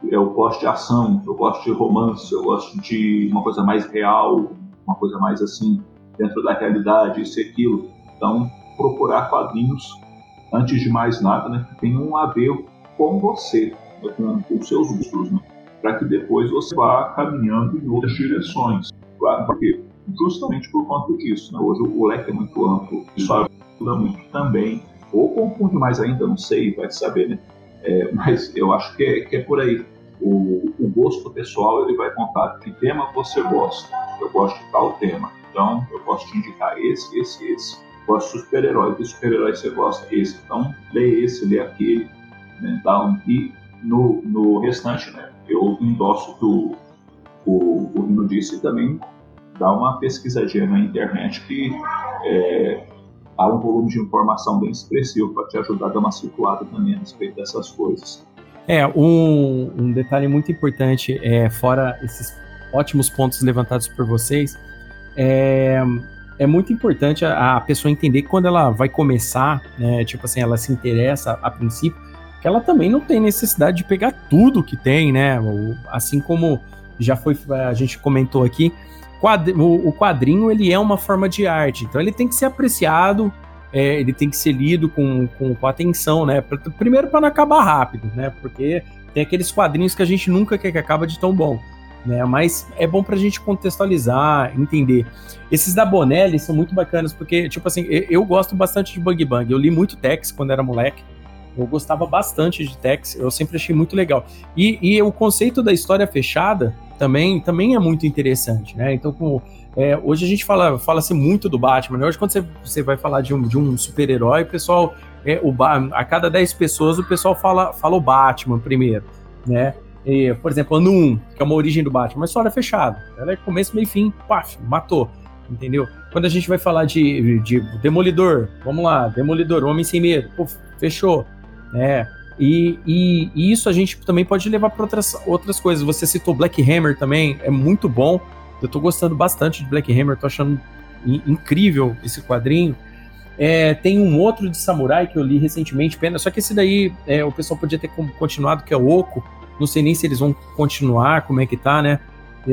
Eu gosto de ação, eu gosto de romance, eu gosto de uma coisa mais real, uma coisa mais assim, dentro da realidade, isso e aquilo. Então, procurar quadrinhos antes de mais nada, né, tenham a ver com você, né, com, com os seus gostos, né, para que depois você vá caminhando em outras direções. Claro, porque justamente por conta disso, né, hoje o leque é muito amplo. Só mistura muito também. Ou confunde mais ainda, não sei, vai saber, né? É, mas eu acho que é, que é por aí. O, o, gosto pessoal ele vai contar que tema você gosta. Eu gosto de tal tema, então eu posso te indicar esse, esse, esse. Gosto de super-herói, que super-herói você gosta? Esse. Então lê esse, lê aquele. Né? Então, e no, no restante, né? Eu endosso o que o, Rino disse e também dá uma pesquisadinha na internet que é, há um volume de informação bem expressivo para te ajudar a dar uma circulada também a respeito dessas coisas. É, um, um detalhe muito importante, é, fora esses ótimos pontos levantados por vocês, é, é muito importante a, a, pessoa entender quando ela vai começar, né, tipo assim, ela se interessa a princípio, que ela também não tem necessidade de pegar tudo que tem, né? Assim como já foi, a gente comentou aqui, o quadrinho ele é uma forma de arte, então ele tem que ser apreciado, é, ele tem que ser lido com, com, com atenção, né? Primeiro para não acabar rápido, né? Porque tem aqueles quadrinhos que a gente nunca quer que acabe de tão bom. Né, mas é bom pra gente contextualizar, entender. Esses da Bonelli são muito bacanas, porque, tipo assim, eu, eu gosto bastante de Bug Bang. Eu li muito Tex quando era moleque. Eu gostava bastante de Tex, eu sempre achei muito legal. E, e o conceito da história fechada também, também é muito interessante, né? Então, como, é, hoje a gente fala fala-se muito do Batman, né? Hoje quando você, você vai falar de um, de um super-herói, pessoal, é, o, a cada 10 pessoas o pessoal fala, fala o Batman primeiro, né? E, por exemplo, ano 1, que é uma origem do Batman, uma história fechada. Ela é começo, meio fim, paf, matou entendeu? Quando a gente vai falar de, de Demolidor, vamos lá, Demolidor, Homem Sem Medo, pô, fechou né? E, e, e, isso a gente também pode levar para outras, outras coisas. Você citou Black Hammer também, é muito bom. Eu tô gostando bastante de Black Hammer, tô achando incrível esse quadrinho. É, tem um outro de samurai que eu li recentemente, pena. Só que esse daí é, o pessoal podia ter continuado, que é o Oco. Não sei nem se eles vão continuar, como é que tá, né?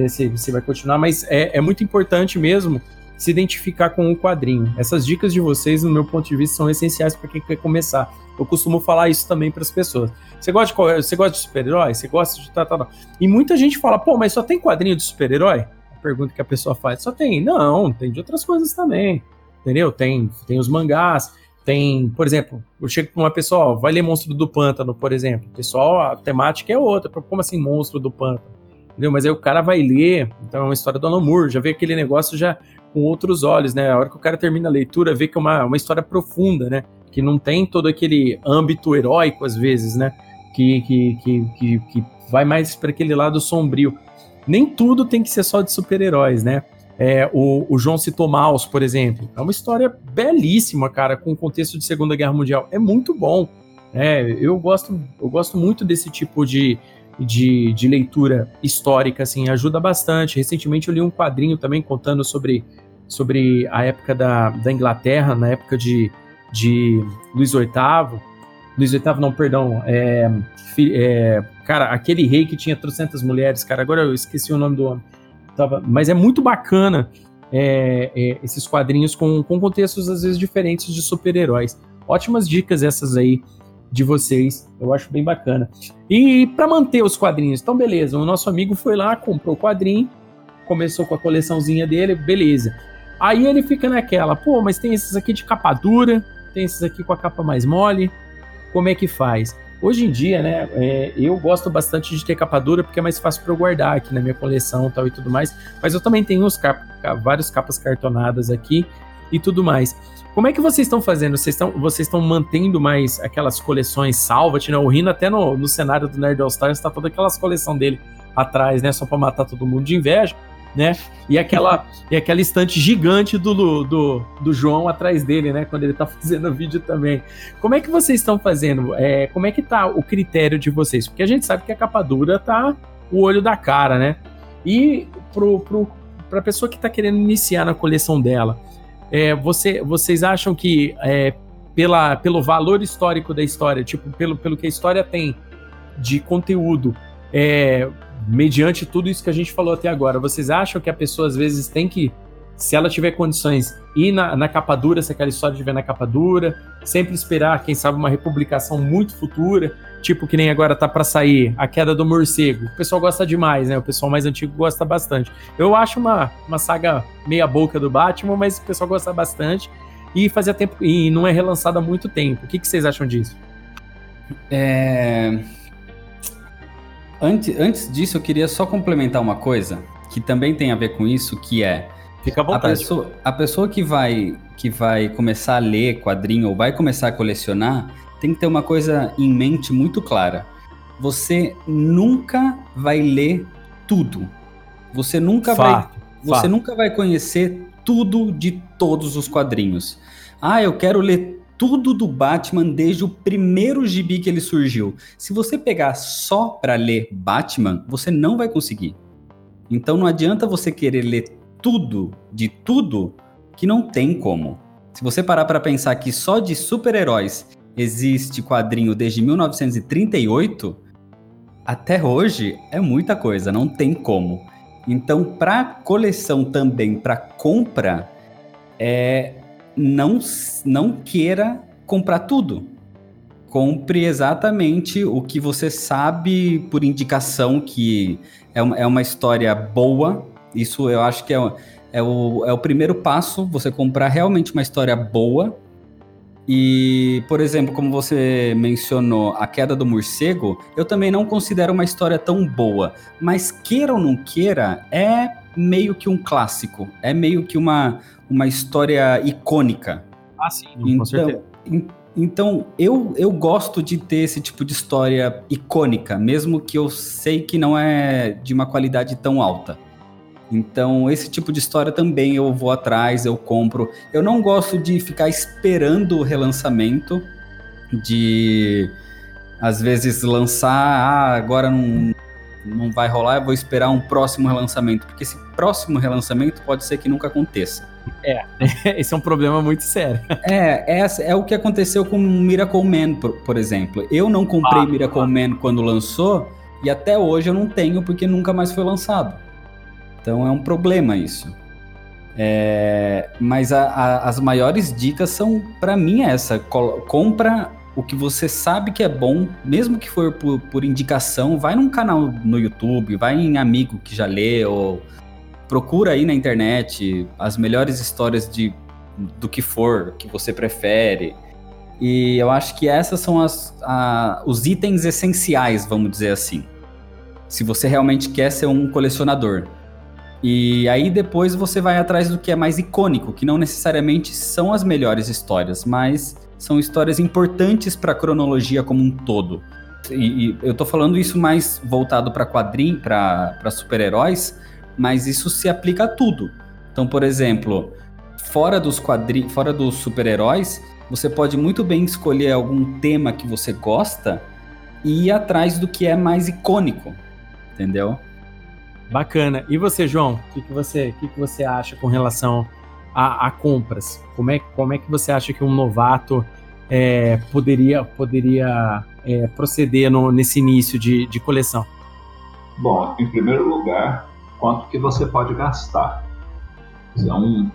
Se, se vai continuar, mas é, é muito importante mesmo se identificar com o quadrinho. Essas dicas de vocês, no meu ponto de vista, são essenciais para quem quer começar. Eu costumo falar isso também para as pessoas. Você gosta de, você gosta de super-herói? Você gosta de tal. E muita gente fala, pô, mas só tem quadrinho de super-herói? A pergunta que a pessoa faz. Só tem. Não, tem de outras coisas também. Entendeu? Tem, tem os mangás, tem, por exemplo, eu chego com uma pessoa, ó, vai ler Monstro do Pântano, por exemplo. Pessoal, a temática é outra. Como assim Monstro do Pântano? Entendeu? Mas aí o cara vai ler, então é uma história do Alan Moore, já vê aquele negócio já com outros olhos, né? A hora que o cara termina a leitura, vê que é uma, uma história profunda, né? Que não tem todo aquele âmbito heróico, às vezes, né? Que, que, que, que, que vai mais para aquele lado sombrio. Nem tudo tem que ser só de super-heróis, né? É, o, o, João citou Maus, por exemplo. É uma história belíssima, cara, com o contexto de Segunda Guerra Mundial. É muito bom. É, eu, gosto, eu gosto muito desse tipo de, de, de leitura histórica, assim, ajuda bastante. Recentemente eu li um quadrinho também contando sobre, sobre a época da, da Inglaterra, na época de, de Luís VIII. Luís VIII, não, perdão. É, é, cara, aquele rei que tinha trocentas mulheres, cara, agora eu esqueci o nome do homem. Tava, mas é muito bacana é, é, esses quadrinhos com, com contextos às vezes diferentes de super-heróis. Ótimas dicas essas aí de vocês. Eu acho bem bacana. E para manter os quadrinhos, então beleza, o nosso amigo foi lá, comprou o quadrinho, começou com a coleçãozinha dele, beleza. Aí ele fica naquela, pô, mas tem esses aqui de capa dura, tem esses aqui com a capa mais mole, como é que faz? Hoje em dia, né, é, eu gosto bastante de ter capa dura porque é mais fácil para eu guardar aqui na minha coleção tal e tudo mais, mas eu também tenho cap vários capas cartonadas aqui e tudo mais. Como é que vocês estão fazendo? Vocês estão vocês mantendo mais aquelas coleções salvat, né? O Rino até no, no cenário do Nerd All Stars está toda aquelas coleção dele atrás, né? Só para matar todo mundo de inveja, né? E aquela e aquela estante gigante do, do, do João atrás dele, né? Quando ele tá fazendo vídeo também. Como é que vocês estão fazendo? É, como é que tá o critério de vocês? Porque a gente sabe que a capa dura tá o olho da cara, né? E pro, pro, pra pessoa que tá querendo iniciar na coleção dela, é, você, vocês acham que é, pela, pelo valor histórico da história, tipo, pelo, pelo que a história tem de conteúdo, é, mediante tudo isso que a gente falou até agora, vocês acham que a pessoa às vezes tem que, se ela tiver condições, ir na, na capa dura, se aquela história estiver na capa dura, sempre esperar, quem sabe, uma republicação muito futura, tipo que nem agora tá para sair A Queda do Morcego. O pessoal gosta demais, né? O pessoal mais antigo gosta bastante. Eu acho uma, uma saga meia boca do Batman, mas o pessoal gosta bastante. e fazia tempo e não é relançado há muito tempo. O que, que vocês acham disso? É... Antes, antes disso, eu queria só complementar uma coisa que também tem a ver com isso, que é Fica a pessoa, a pessoa que vai que vai começar a ler quadrinho ou vai começar a colecionar tem que ter uma coisa em mente muito clara. Você nunca vai ler tudo. Você nunca fato, vai você fato. nunca vai conhecer tudo de todos os quadrinhos. Ah, eu quero ler tudo do Batman desde o primeiro gibi que ele surgiu. Se você pegar só para ler Batman, você não vai conseguir. Então não adianta você querer ler tudo de tudo que não tem como. Se você parar para pensar que só de super-heróis existe quadrinho desde 1938, até hoje é muita coisa, não tem como. Então, para coleção também, para compra, é, não, não queira comprar tudo. Compre exatamente o que você sabe por indicação que é uma, é uma história boa. Isso eu acho que é, é, o, é o primeiro passo, você comprar realmente uma história boa. E, por exemplo, como você mencionou, A Queda do Morcego, eu também não considero uma história tão boa. Mas queira ou não queira, é meio que um clássico. É meio que uma, uma história icônica. Ah, sim, então, com certeza. Então, eu, eu gosto de ter esse tipo de história icônica, mesmo que eu sei que não é de uma qualidade tão alta. Então, esse tipo de história também eu vou atrás, eu compro. Eu não gosto de ficar esperando o relançamento, de às vezes lançar, ah, agora não, não vai rolar, eu vou esperar um próximo relançamento, porque esse próximo relançamento pode ser que nunca aconteça. É, esse é um problema muito sério. É, é, é o que aconteceu com Miracle Man, por, por exemplo. Eu não comprei ah, Miracle ah. Man quando lançou, e até hoje eu não tenho porque nunca mais foi lançado. Então é um problema isso. É, mas a, a, as maiores dicas são, para mim, essa: compra o que você sabe que é bom, mesmo que for por, por indicação, vai num canal no YouTube, vai em amigo que já lê, ou procura aí na internet as melhores histórias de do que for, que você prefere. E eu acho que essas são as, a, os itens essenciais, vamos dizer assim. Se você realmente quer ser um colecionador. E aí depois você vai atrás do que é mais icônico, que não necessariamente são as melhores histórias, mas são histórias importantes para a cronologia como um todo. E, e, eu tô falando isso mais voltado para quadrinho, para super-heróis, mas isso se aplica a tudo. Então, por exemplo, fora dos quadrinhos, fora dos super-heróis, você pode muito bem escolher algum tema que você gosta e ir atrás do que é mais icônico, entendeu? Bacana. E você, João? O que, que você, que, que você acha com relação a, a, compras? Como é, como é que você acha que um novato é, poderia, poderia é, proceder no, nesse início de, de coleção? Bom, em primeiro lugar, quanto que você pode gastar? Então,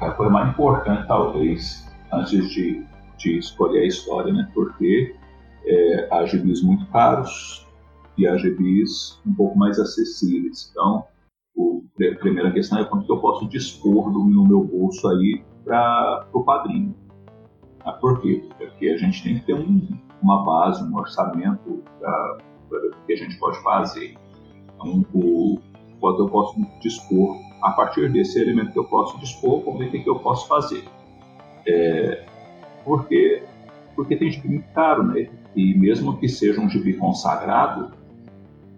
a coisa mais importante, talvez, antes de, de escolher a história, né? Porque é, há gibis muito caros, e a GBs um pouco mais acessíveis. Então, a primeira questão é quanto que eu posso dispor do, no meu bolso aí para o padrinho. Ah, por quê? Porque a gente tem que ter um, uma base, um orçamento para o que a gente pode fazer. Então, o quanto eu posso dispor, a partir desse elemento que eu posso dispor, como é que eu posso fazer. É, porque, porque tem gibi muito caro, né? E mesmo que seja um gibi consagrado,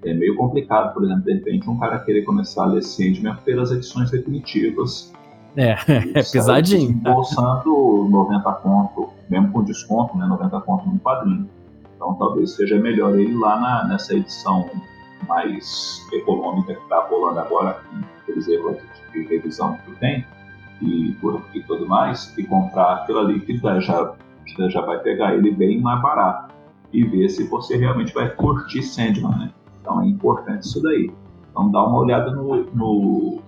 é meio complicado, por exemplo, de repente um cara querer começar a ler Sandman pelas edições definitivas. É, é pesadinho. Embolsando 90 conto, mesmo com desconto, né, 90 conto no padrinho. Então talvez seja melhor ele lá na, nessa edição mais econômica que está rolando agora, aqueles erros de revisão que tem, e, por, e tudo mais, e comprar aquilo ali que já, já vai pegar ele bem mais barato e ver se você realmente vai curtir Sandman, né? Então é importante isso daí. Então dá uma olhada no, no,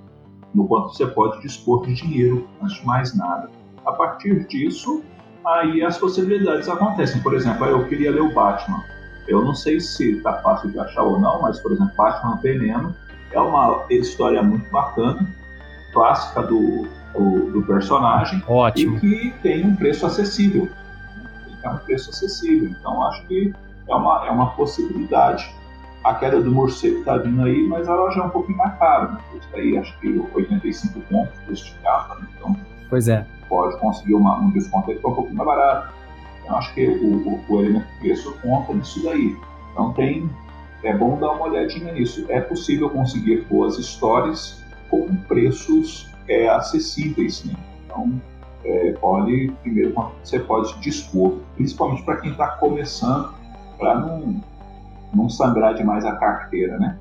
no quanto você pode dispor de dinheiro, antes de mais nada. A partir disso, aí as possibilidades acontecem. Por exemplo, eu queria ler o Batman. Eu não sei se está fácil de achar ou não, mas, por exemplo, Batman Veneno é uma história muito bacana, clássica do, o, do personagem Ótimo. e que tem um preço acessível. É um preço acessível. Então acho que é uma, é uma possibilidade. A queda do morcego está vindo aí, mas ela já é um pouquinho mais cara. Né? Isso aí acho que 85 pontos deste capa, né? então pois é. pode conseguir uma, um desconto aí que é um pouquinho mais barato. Então acho que o, o, o elemento preço conta nisso daí. Então tem é bom dar uma olhadinha nisso. É possível conseguir boas histórias com preços é, acessíveis, né? Então, é, pode, primeiro, você pode dispor, principalmente para quem está começando, para não, não sangrar demais a carteira, né?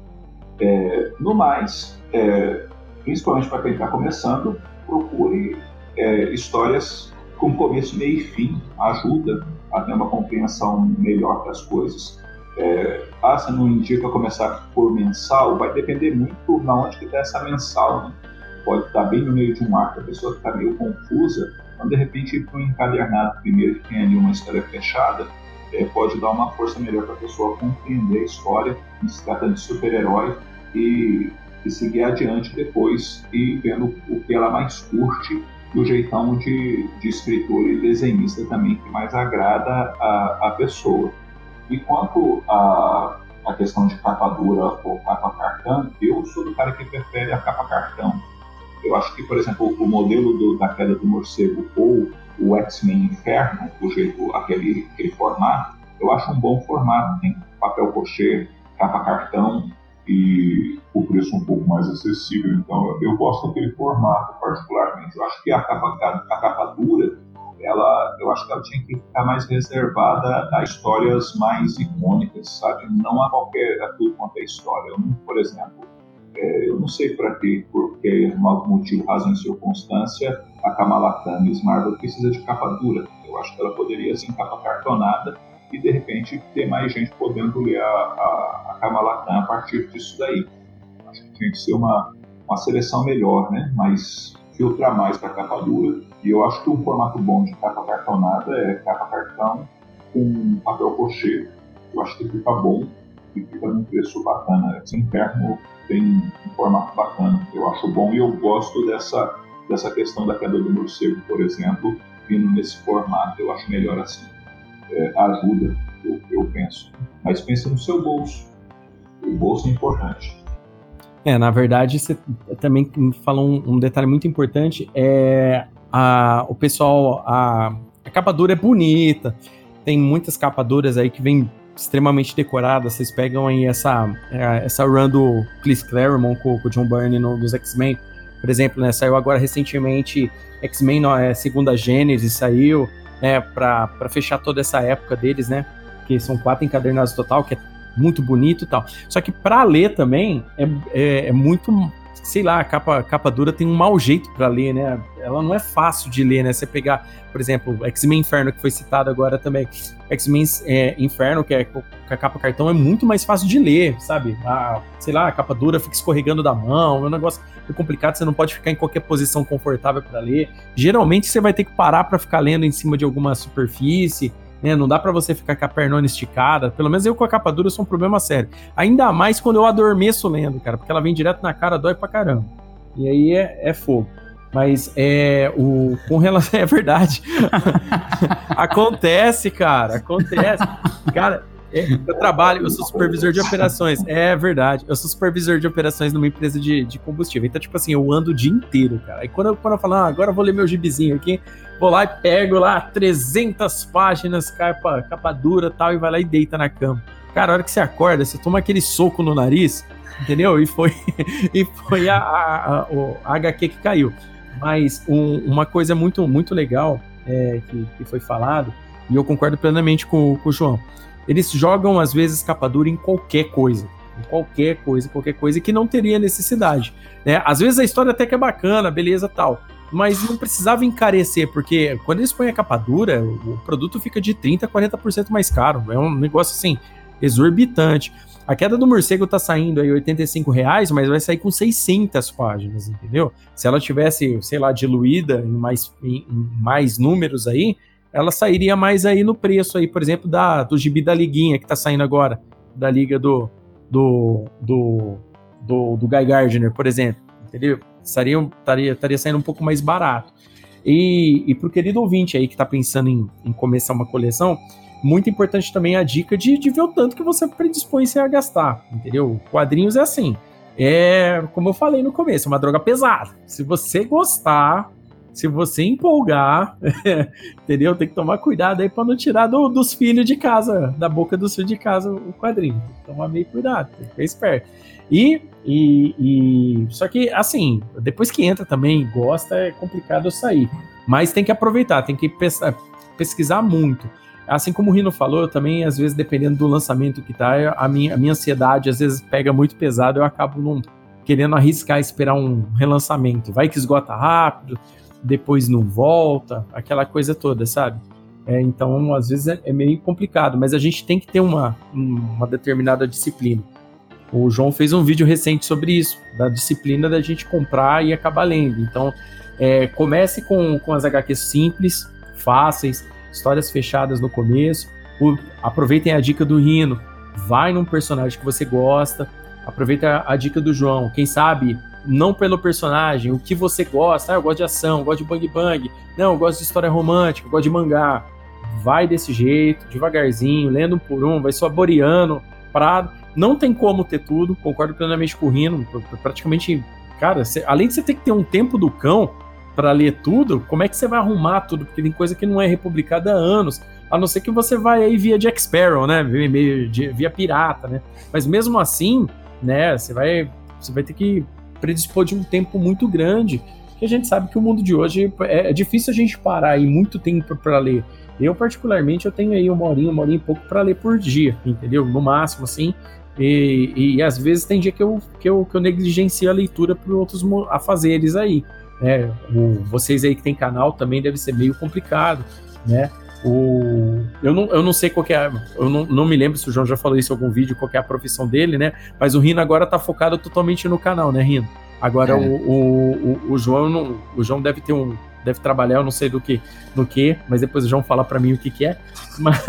É, no mais, é, principalmente para quem está começando, procure é, histórias com começo, meio e fim, ajuda a ter uma compreensão melhor das coisas. É, ah, você não indica começar por mensal, vai depender muito na onde que está essa mensal, né? Pode estar bem no meio de um arco, a pessoa fica meio confusa, então de repente ir para um encadernado primeiro que tem ali uma história fechada, é, pode dar uma força melhor para a pessoa compreender a história, se trata de super-herói, e, e, seguir adiante depois e vendo o que ela mais curte e o jeitão de, de escritor e desenhista também que mais agrada a, a pessoa. E quanto a, a questão de capa dura ou capa cartão, eu sou do cara que prefere a capa cartão. Eu acho que, por exemplo, o modelo do, da queda do morcego ou o X-Men Inferno, do jeito, aquele, aquele formato, eu acho um bom formato. Tem papel cochê, capa cartão e o preço um pouco mais acessível. Então, eu gosto daquele formato particularmente. Eu acho que a capa, a capa dura ela, eu acho que ela tinha que ficar mais reservada a histórias mais icônicas, sabe? Não a qualquer, a tudo quanto é história. Eu, por exemplo, é, eu não sei para que, porque algum motivo, razão e circunstância, a Kamala Khan Miss Marvel precisa de capa dura. Eu acho que ela poderia ser capa cartonada e de repente ter mais gente podendo ler a, a, a Kamala Khan a partir disso daí. Acho que tinha que ser uma, uma seleção melhor, né? Mas filtrar mais para capa dura. E eu acho que um formato bom de capa cartonada é capa cartão com papel cochê. Eu acho que fica bom e fica num preço bacana. Esse inferno tem um formato bacana. Eu acho bom e eu gosto dessa, dessa questão da queda do morcego, por exemplo, vindo nesse formato. Eu acho melhor assim. É, ajuda, eu, eu penso. Mas pense no seu bolso. O bolso é importante. É, na verdade, você também falou um, um detalhe muito importante. É a, o pessoal, a, a capa dura é bonita. Tem muitas capaduras aí que vêm extremamente decoradas. Vocês pegam aí essa, é, essa run do Chris Claremont com, o John Byrne no, dos X-Men, por exemplo, né? Saiu agora recentemente X-Men é, Segunda Gênesis, saiu, né? Pra fechar toda essa época deles, né? Que são quatro encadernados total, que é muito bonito e tal. Só que para ler também é, é, é, muito, sei lá, a capa, capa dura tem um mau jeito para ler, né? Ela não é fácil de ler, né? Você pegar, por exemplo, X-Men Inferno, que foi citado agora também. X-Men é, Inferno, que é com a capa cartão, é muito mais fácil de ler, sabe? A, sei lá, a capa dura fica escorregando da mão, é um negócio complicado, você não pode ficar em qualquer posição confortável para ler. Geralmente você vai ter que parar para ficar lendo em cima de alguma superfície né? Não dá para você ficar com a pernona esticada. Pelo menos eu com a capa dura sou um problema sério. Ainda mais quando eu adormeço lendo, cara, porque ela vem direto na cara, dói pra caramba. E aí é, é fogo. Mas é o com relação é verdade. acontece, cara, acontece. Cara, eu trabalho, eu sou supervisor de operações. É verdade. Eu sou supervisor de operações numa empresa de, de combustível. Então, tipo assim, eu ando o dia inteiro, cara. E quando eu, quando eu falo, ah, agora eu vou ler meu gibizinho aqui, vou lá e pego lá 300 páginas, capa, capa dura tal, e vai lá e deita na cama. Cara, a hora que você acorda, você toma aquele soco no nariz, entendeu? E foi, e foi a, a, a, a HQ que caiu. Mas um, uma coisa muito, muito legal é, que, que foi falado, e eu concordo plenamente com, com o João eles jogam às vezes capa dura em qualquer coisa. Em qualquer coisa, qualquer coisa que não teria necessidade. Né? Às vezes a história até que é bacana, beleza tal. Mas não precisava encarecer, porque quando eles põem a capa dura, o produto fica de 30% a 40% mais caro. É um negócio assim, exorbitante. A queda do morcego tá saindo aí 85 reais, mas vai sair com 600 páginas, entendeu? Se ela tivesse, sei lá, diluída em mais, em mais números aí, ela sairia mais aí no preço aí, por exemplo, da, do gibi da Liguinha que tá saindo agora, da liga do do, do, do, do Guy Gardner, por exemplo, entendeu? estaria, estaria, estaria saindo um pouco mais barato. E, e para o querido ouvinte aí que está pensando em, em, começar uma coleção, muito importante também a dica de, de ver o tanto que você predispõe-se a gastar, entendeu? Quadrinhos é assim, é como eu falei no começo, é uma droga pesada. Se você gostar, se você empolgar, entendeu? Tem que tomar cuidado aí para não tirar do, dos filhos de casa, da boca dos filhos de casa o quadrinho. Tem que tomar meio cuidado, tem que ficar esperto. E, e, e, só que assim, depois que entra também gosta, é complicado sair. Mas tem que aproveitar, tem que pesquisar muito. Assim como o Rino falou, eu também, às vezes, dependendo do lançamento que tá, a minha, a minha ansiedade às vezes pega muito pesado, eu acabo não querendo arriscar esperar um relançamento. Vai que esgota rápido, depois não volta, aquela coisa toda, sabe? É, então, às vezes é, é, meio complicado, mas a gente tem que ter uma, uma determinada disciplina. O João fez um vídeo recente sobre isso, da disciplina da gente comprar e acabar lendo. Então, é, comece com, com as HQs simples, fáceis, histórias fechadas no começo. O, aproveitem a dica do Rino, vai num personagem que você gosta. Aproveita a, a dica do João. Quem sabe não pelo personagem, o que você gosta. Ah, eu gosto de ação, eu gosto de bang bang. Não, eu gosto de história romântica, eu gosto de mangá. Vai desse jeito, devagarzinho, lendo um por um, vai saboreando. Pra... Não tem como ter tudo, concordo plenamente com o Rino. Praticamente, cara, cê, além de você ter que ter um tempo do cão para ler tudo, como é que você vai arrumar tudo? Porque tem coisa que não é republicada há anos. A não ser que você vai aí via Jack Sparrow, né? Via, via pirata, né? Mas mesmo assim, né? Você vai, você vai ter que predispor de um tempo muito grande, que a gente sabe que o mundo de hoje é, é difícil a gente parar aí muito tempo para ler. Eu, particularmente, eu tenho aí uma horinha, uma horinha e pouco para ler por dia, entendeu? No máximo, assim. E, e, e, às vezes tem dia que eu, que eu, que eu negligencio a leitura por outros afazeres aí. Né? O, vocês aí que tem canal também deve ser meio complicado, né? O, eu, não, eu não sei qual é, eu não, não me lembro se o João já falou isso em algum vídeo, qual é a profissão dele, né? Mas o Rino agora tá focado totalmente no canal, né, Rino? Agora é. o, o, o, o, João não, o João deve ter um deve trabalhar, eu não sei do que, no que, mas depois o João fala para mim o que, que é. Mas,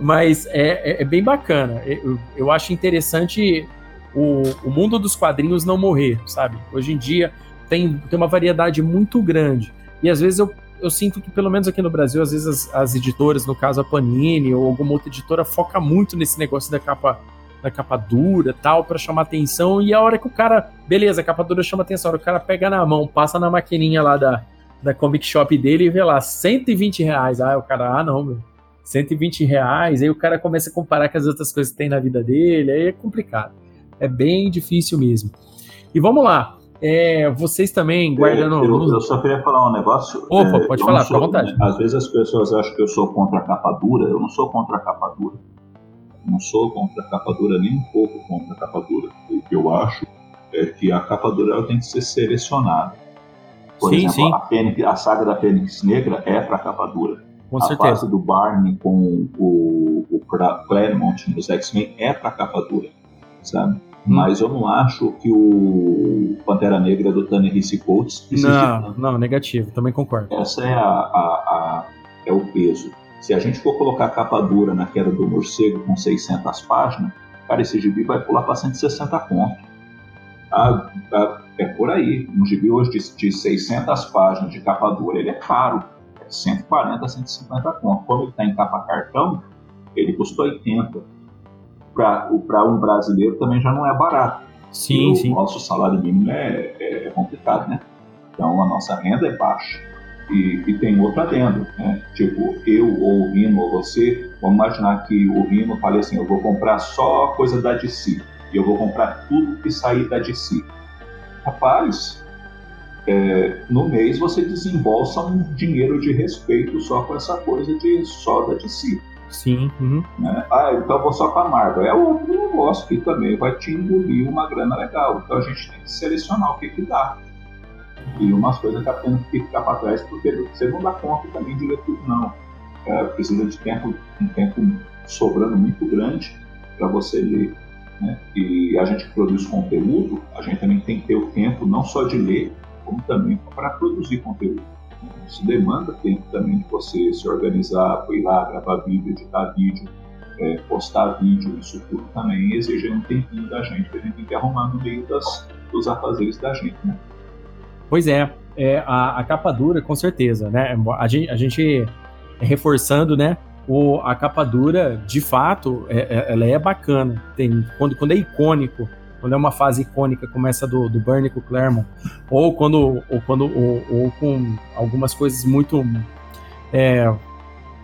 mas é, é, é, bem bacana. Eu, eu acho interessante o, o mundo dos quadrinhos não morrer, sabe? Hoje em dia tem, tem uma variedade muito grande. E às vezes eu eu sinto que, pelo menos aqui no Brasil, às vezes as, as, editoras, no caso a Panini ou alguma outra editora, foca muito nesse negócio da capa da capa dura tal, para chamar atenção. E a hora que o cara, beleza, a capa dura chama atenção, a hora que o cara pega na mão, passa na maquininha lá da, da comic shop dele e vê lá, 120 reais. Ah, o cara, ah, não, meu. 120 reais, aí o cara começa a comparar com as outras coisas que tem na vida dele, aí é complicado. É bem difícil mesmo. E vamos lá. É, vocês também guardando. Eu, eu, eu, só queria falar um negócio. Opa, é, pode falar, fica à vontade. Às vezes as pessoas acham que eu sou contra a capa dura. Eu não sou contra a capa dura. Não sou contra a capa dura, nem um pouco contra a capa dura. O que eu acho é que a capa dura ela tem que ser selecionada. Por sim, exemplo, sim. A, Fênix, a saga da Fênix Negra é para capa dura. Com a certeza. fase do Barney com o, o Claremont nos X-Men é para capa dura, sabe? Hum. Mas eu não acho que o Pantera Negra do Tanner Coates Não, não, negativo, também concordo. Essa é, a, a, a, é o peso. Se a gente for colocar capa dura na queda do morcego com 600 páginas, cara, esse gibi vai pular para 160 conto. É por aí. Um gibi hoje de, de 600 páginas de capa dura, ele é caro. É 140, 150 conto. Quando ele está em capa cartão, ele custa 80 para um brasileiro também já não é barato. Sim, o sim. nosso salário mínimo é, é, é, complicado, né? Então a nossa renda é baixa. E, e tem outro adendo, né? Tipo, eu ou o Rino ou você, vamos imaginar que o Rino fale assim, eu vou comprar só coisa da DC. E eu vou comprar tudo que sair da DC. Rapaz, é, no mês você desembolsa um dinheiro de respeito só com essa coisa de só da DC. Sim. Uhum. Né? Ah, então vou só com a Marvel. É outro negócio que também vai te engolir uma grana legal. Então a gente tem que selecionar o que, que dá. E umas coisas que tendo que ficar para trás, porque você não dá conta também de ler tudo, não. É, precisa de tempo, um tempo sobrando muito grande para você ler. Né? E a gente que produz conteúdo, a gente também tem que ter o tempo não só de ler, como também para produzir conteúdo. Isso demanda tempo também de você se organizar, ir lá, gravar vídeo, editar vídeo, é, postar vídeo, isso tudo também exige um tempinho da gente que a gente tem que arrumar no meio das, dos afazeres da gente, né? Pois é, é a, a, capa dura, com certeza, né? A gente, a gente reforçando, né? O, a capa dura, de fato, é, é, ela é bacana. Tem, quando, quando é icônico, quando é uma fase icônica, começa do, do Bernie com o Claremont, ou quando, ou, quando ou, ou com algumas coisas muito é,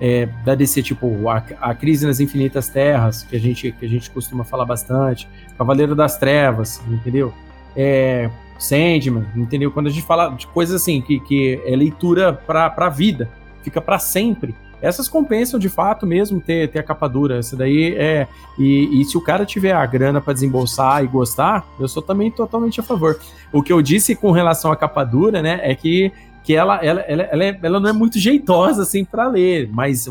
é, da DC, tipo a, a, Crise nas Infinitas Terras, que a gente, que a gente costuma falar bastante, Cavaleiro das Trevas, entendeu? É, Sandman, entendeu? Quando a gente fala de coisas assim, que, que é leitura para a vida, fica para sempre. Essas compensam de fato mesmo ter, ter a capa dura. Essa daí é. E, e se o cara tiver a grana para desembolsar e gostar, eu sou também totalmente a favor. O que eu disse com relação à capa dura, né, é que, que ela, ela, ela, ela, é, ela não é muito jeitosa assim para ler, mas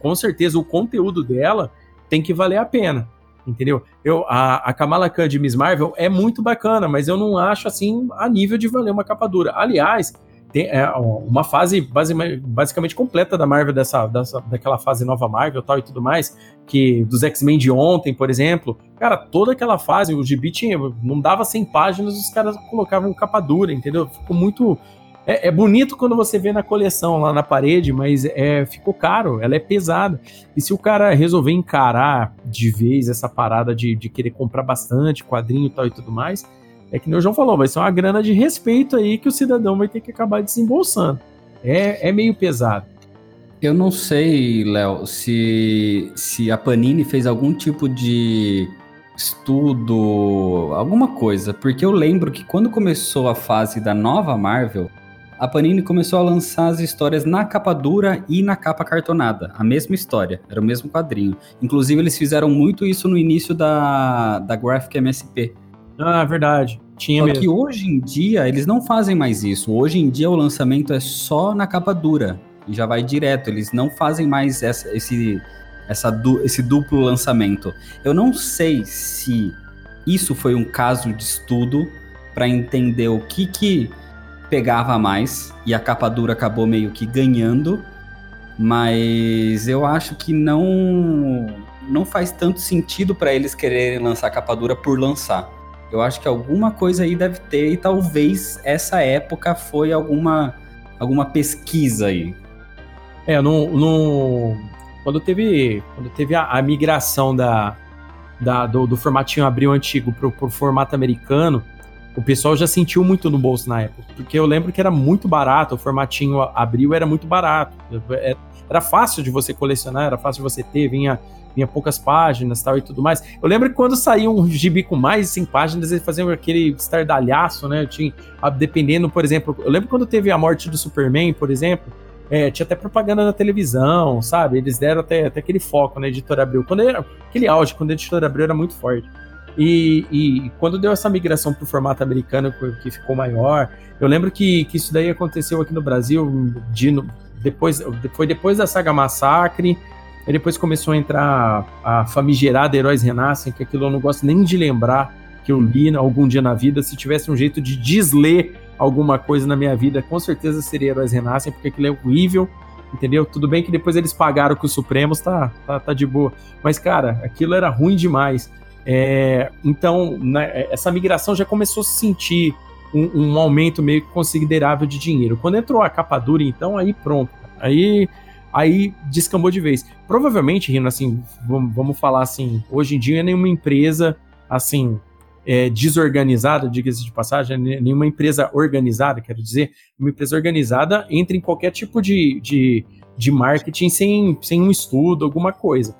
com certeza o conteúdo dela tem que valer a pena entendeu? Eu, a, a Kamala Khan de Miss Marvel é muito bacana, mas eu não acho assim a nível de valer uma capa dura. Aliás, tem é, uma fase basicamente, basicamente completa da Marvel, dessa, dessa, daquela fase nova Marvel tal e tudo mais, que dos X-Men de ontem, por exemplo. Cara, toda aquela fase, o gibi tinha, não dava 100 páginas, os caras colocavam capa dura, entendeu? Ficou muito é, é, bonito quando você vê na coleção lá na parede, mas é, ficou caro, ela é pesada. E se o cara resolver encarar de vez essa parada de, de querer comprar bastante quadrinho e tal e tudo mais, é que nem o João falou, vai ser uma grana de respeito aí que o cidadão vai ter que acabar desembolsando. É, é meio pesado. Eu não sei, Léo, se, se a Panini fez algum tipo de estudo, alguma coisa, porque eu lembro que quando começou a fase da nova Marvel, a Panini começou a lançar as histórias na capa dura e na capa cartonada. A mesma história, era o mesmo quadrinho. Inclusive, eles fizeram muito isso no início da, da Graphic MSP. Ah, verdade. Tinha só mesmo. que hoje em dia, eles não fazem mais isso. Hoje em dia, o lançamento é só na capa dura. E já vai direto. Eles não fazem mais essa, esse, essa, esse duplo lançamento. Eu não sei se isso foi um caso de estudo para entender o que que pegava mais e a capa dura acabou meio que ganhando, mas eu acho que não não faz tanto sentido para eles quererem lançar capa dura por lançar. Eu acho que alguma coisa aí deve ter e talvez essa época foi alguma alguma pesquisa aí. É, no, no quando teve quando teve a, a migração da, da do, do, formatinho abril antigo pro, pro formato americano, o pessoal já sentiu muito no bolso na época, porque eu lembro que era muito barato, o formatinho abril era muito barato, é, era fácil de você colecionar, era fácil de você ter, vinha, vinha poucas páginas tal e tudo mais. Eu lembro que quando saía um gibi com mais de 100 páginas, eles faziam aquele estardalhaço, né? Tinha, dependendo, por exemplo, eu lembro quando teve a morte do Superman, por exemplo, é, tinha até propaganda na televisão, sabe? Eles deram até, até aquele foco na Editora Abril. Quando era aquele auge, quando a Editora Abril era muito forte. E, e quando deu essa migração para o formato americano, que ficou maior, eu lembro que, que isso daí aconteceu aqui no Brasil de, depois, foi depois da saga Massacre, e depois começou a entrar a famigerada Heróis Renascem, que aquilo eu não gosto nem de lembrar que eu li algum dia na vida. Se tivesse um jeito de desler alguma coisa na minha vida, com certeza seria Heróis Renascem, porque aquilo é horrível, entendeu? Tudo bem que depois eles pagaram com os Supremos, tá, tá, tá de boa. Mas, cara, aquilo era ruim demais. É, então, né, essa migração já começou a se sentir um, um, aumento meio considerável de dinheiro. Quando entrou a capa dura, então, aí pronto. Aí, aí descambou de vez. Provavelmente, Rino, assim, vamos, falar assim, hoje em dia nenhuma empresa, assim, é, desorganizada, diga-se de passagem, nenhuma empresa organizada, quero dizer, uma empresa organizada entra em qualquer tipo de, de, de marketing sem, sem um estudo, alguma coisa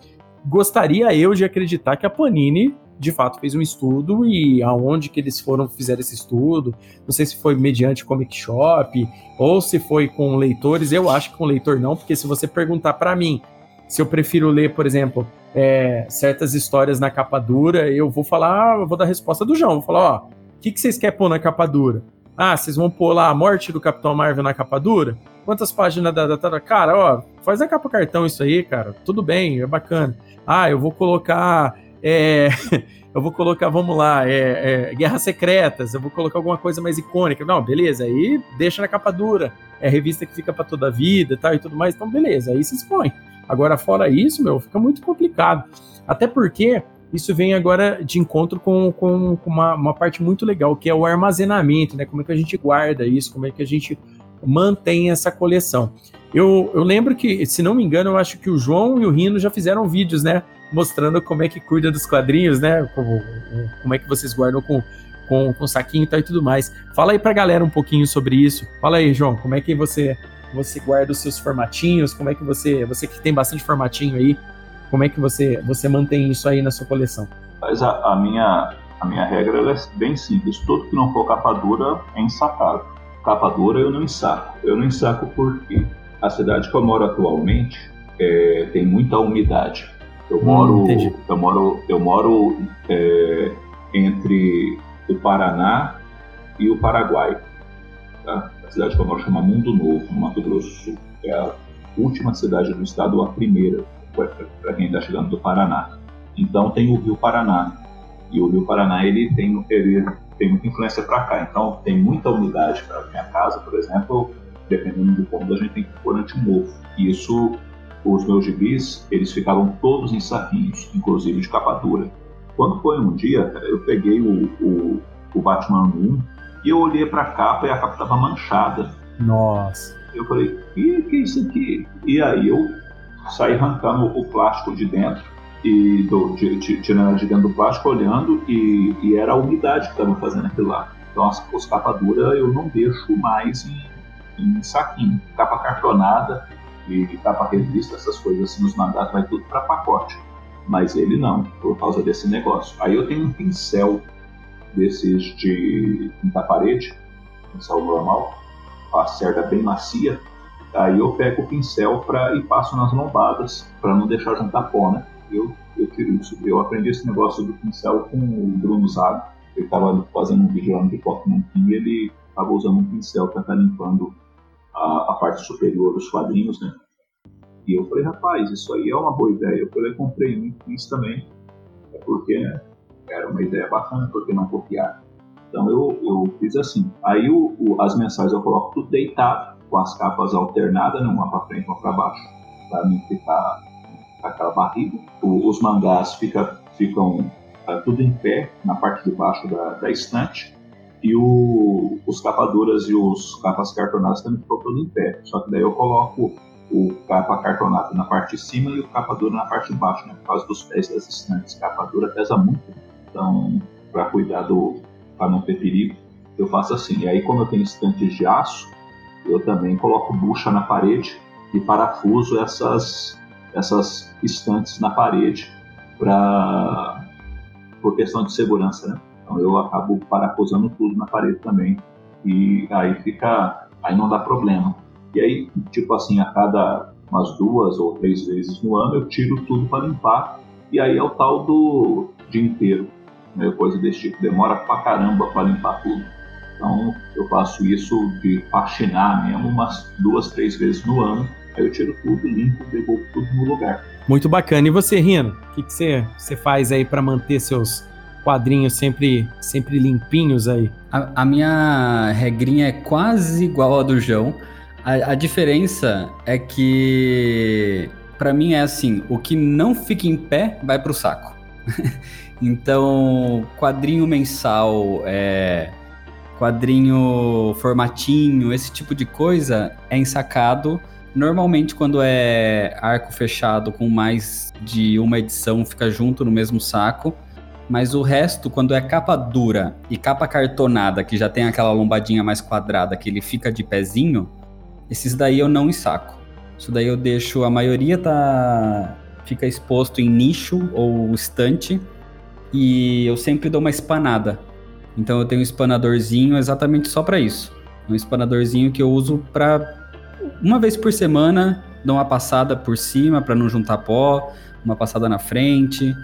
gostaria eu de acreditar que a Panini de fato fez um estudo e aonde que eles foram fizeram esse estudo, não sei se foi mediante Comic Shop ou se foi com leitores, eu acho que com leitor não, porque se você perguntar para mim se eu prefiro ler, por exemplo, é, certas histórias na capa dura, eu vou falar, eu vou dar a resposta do João, vou falar, ó, o que, que vocês querem pôr na capa dura? Ah, vocês vão pôr lá a morte do Capitão Marvel na capa dura? Quantas páginas da, Cara, ó, faz a capa cartão isso aí, cara. Tudo bem, é bacana. Ah, eu vou colocar. É, eu vou colocar, vamos lá, é, é, Guerras Secretas, eu vou colocar alguma coisa mais icônica. Não, beleza, aí deixa na capa dura. É revista que fica para toda a vida e tal e tudo mais. Então, beleza, aí se expõe. Agora, fora isso, meu, fica muito complicado. Até porque isso vem agora de encontro com, com, com uma, uma, parte muito legal, que é o armazenamento, né? Como é que a gente guarda isso, como é que a gente mantém essa coleção. Eu, eu lembro que, se não me engano, eu acho que o João e o Rino já fizeram vídeos, né? Mostrando como é que cuida dos quadrinhos, né? Como, como é que vocês guardam com, com, com saquinho e tal e tudo mais. Fala aí pra galera um pouquinho sobre isso. Fala aí, João, como é que você você guarda os seus formatinhos? Como é que você, você que tem bastante formatinho aí, como é que você, você mantém isso aí na sua coleção? Mas a, a minha, a minha regra é bem simples. Tudo que não for capa dura é ensacado. Capa dura eu não ensaco. Eu não ensaco porque a cidade que eu moro atualmente é, tem muita umidade. Eu moro, hum, eu moro, eu moro é, entre o Paraná e o Paraguai. Tá? A cidade que eu moro chama Mundo Novo, no Mato Grosso do Sul. É a última cidade do estado, a primeira para quem está chegando do Paraná. Então tem o Rio Paraná. E o Rio Paraná ele tem, ele tem muita influência para cá. Então tem muita umidade para minha casa, por exemplo, dependendo do ponto a gente tem que pôr antimofo. E isso, os meus gibis, eles ficavam todos em saquinhos, inclusive de capa dura. Quando foi um dia, eu peguei o, o, o Batman 1 e eu olhei para a capa e a capa estava manchada. Nossa. Eu falei, e que é isso aqui? E aí eu sair arrancando o plástico de dentro e do, de, de, tirando de dentro do plástico, olhando e, e era a umidade que estava fazendo aquilo lá. Então as, os capa dura eu não deixo mais em, em saquinho, capa cartonada e capa revista, essas coisas assim, nos mandatos vai tudo para pacote. Mas ele não, por causa desse negócio. Aí eu tenho um pincel desses de pintar parede, pincel normal, a cerda bem macia, Aí eu pego o pincel pra, e passo nas lombadas para não deixar juntar pó, né? Eu, eu tiro isso. Eu aprendi esse negócio do pincel com o Bruno Zago. Ele estava fazendo um vídeo lá no Pipoca e ele estava usando um pincel para estar tá limpando a, a, parte superior dos quadrinhos, né? E eu falei, rapaz, isso aí é uma boa ideia. Eu falei, comprei e fiz também. É porque né, era uma ideia bacana, porque não copiar. Então eu, eu fiz assim. Aí o, o, as mensagens eu coloco tudo deitado com as capas alternadas, né, uma para frente uma para baixo, para não ficar aquela barriga. O, os mangás fica, ficam é, tudo em pé na parte de baixo da, da estante e o, os capaduras e os capas cartonadas também ficam tudo em pé. Só que daí eu coloco o capa cartonado na parte de cima e o capa dura na parte de baixo, né, por causa dos pés das estantes. Capa dura pesa muito, então para cuidar do para não ter perigo, eu faço assim. E aí como eu tenho estantes de aço, eu também coloco bucha na parede e parafuso essas, essas estantes na parede para por questão de segurança, né? Então eu acabo parafusando tudo na parede também e aí fica, aí não dá problema. E aí, tipo assim, a cada umas duas ou três vezes no ano eu tiro tudo para limpar e aí é o tal do dia inteiro, né? coisa desse tipo. Demora pra caramba para limpar tudo. Então eu faço isso de faxinar mesmo umas duas, três vezes no ano. Aí eu tiro tudo, limpo, devolvo tudo no lugar. Muito bacana. E você, Rino, o que, que você, você faz aí para manter seus quadrinhos sempre, sempre limpinhos aí? A, a, minha regrinha é quase igual a do João. A, a diferença é que, para mim, é assim: o que não fica em pé vai pro saco. então, quadrinho mensal, é quadrinho formatinho, esse tipo de coisa é ensacado. Normalmente, quando é arco fechado com mais de uma edição, fica junto no mesmo saco. Mas o resto, quando é capa dura e capa cartonada, que já tem aquela lombadinha mais quadrada, que ele fica de pezinho, esses daí eu não ensaco. Isso daí eu deixo, a maioria tá fica exposto em nicho ou estante, e eu sempre dou uma espanada então eu tenho um espanadorzinho exatamente só para isso. Um espanadorzinho que eu uso para uma vez por semana, dar uma passada por cima para não juntar pó, uma passada na frente.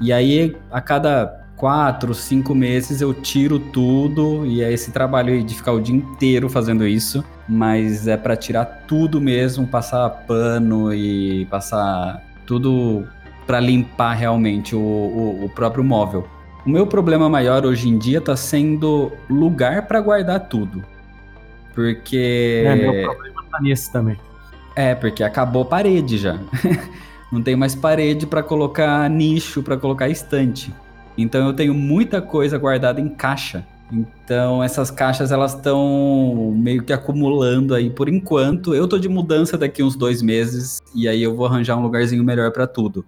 E aí a cada quatro, cinco meses eu tiro tudo e é esse trabalho aí de ficar o dia inteiro fazendo isso, mas é para tirar tudo mesmo, passar pano e passar tudo para limpar realmente o, o, o próprio móvel. O meu problema maior hoje em dia tá sendo lugar para guardar tudo. Porque. É, meu problema tá nisso também. É, porque acabou a parede já. não tenho mais parede para colocar nicho, para colocar estante. Então eu tenho muita coisa guardada em caixa. Então essas caixas elas estão meio que acumulando aí por enquanto. Eu tô de mudança daqui uns dois meses e aí eu vou arranjar um lugarzinho melhor para tudo.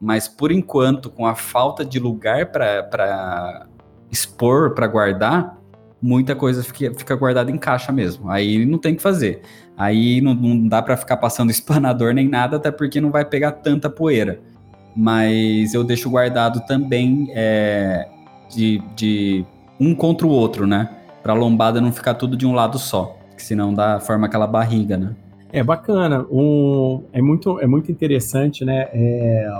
Mas por enquanto, com a falta de lugar para expor, para guardar, muita coisa fica, fica guardada em caixa mesmo. Aí não tem que fazer. Aí não, não dá para ficar passando espanador nem nada, até porque não vai pegar tanta poeira. Mas eu deixo guardado também é, de, de um contra o outro, né? Pra lombada não ficar tudo de um lado só. Que senão dá, forma aquela barriga, né? É bacana, um, é, muito, é muito interessante, né? É,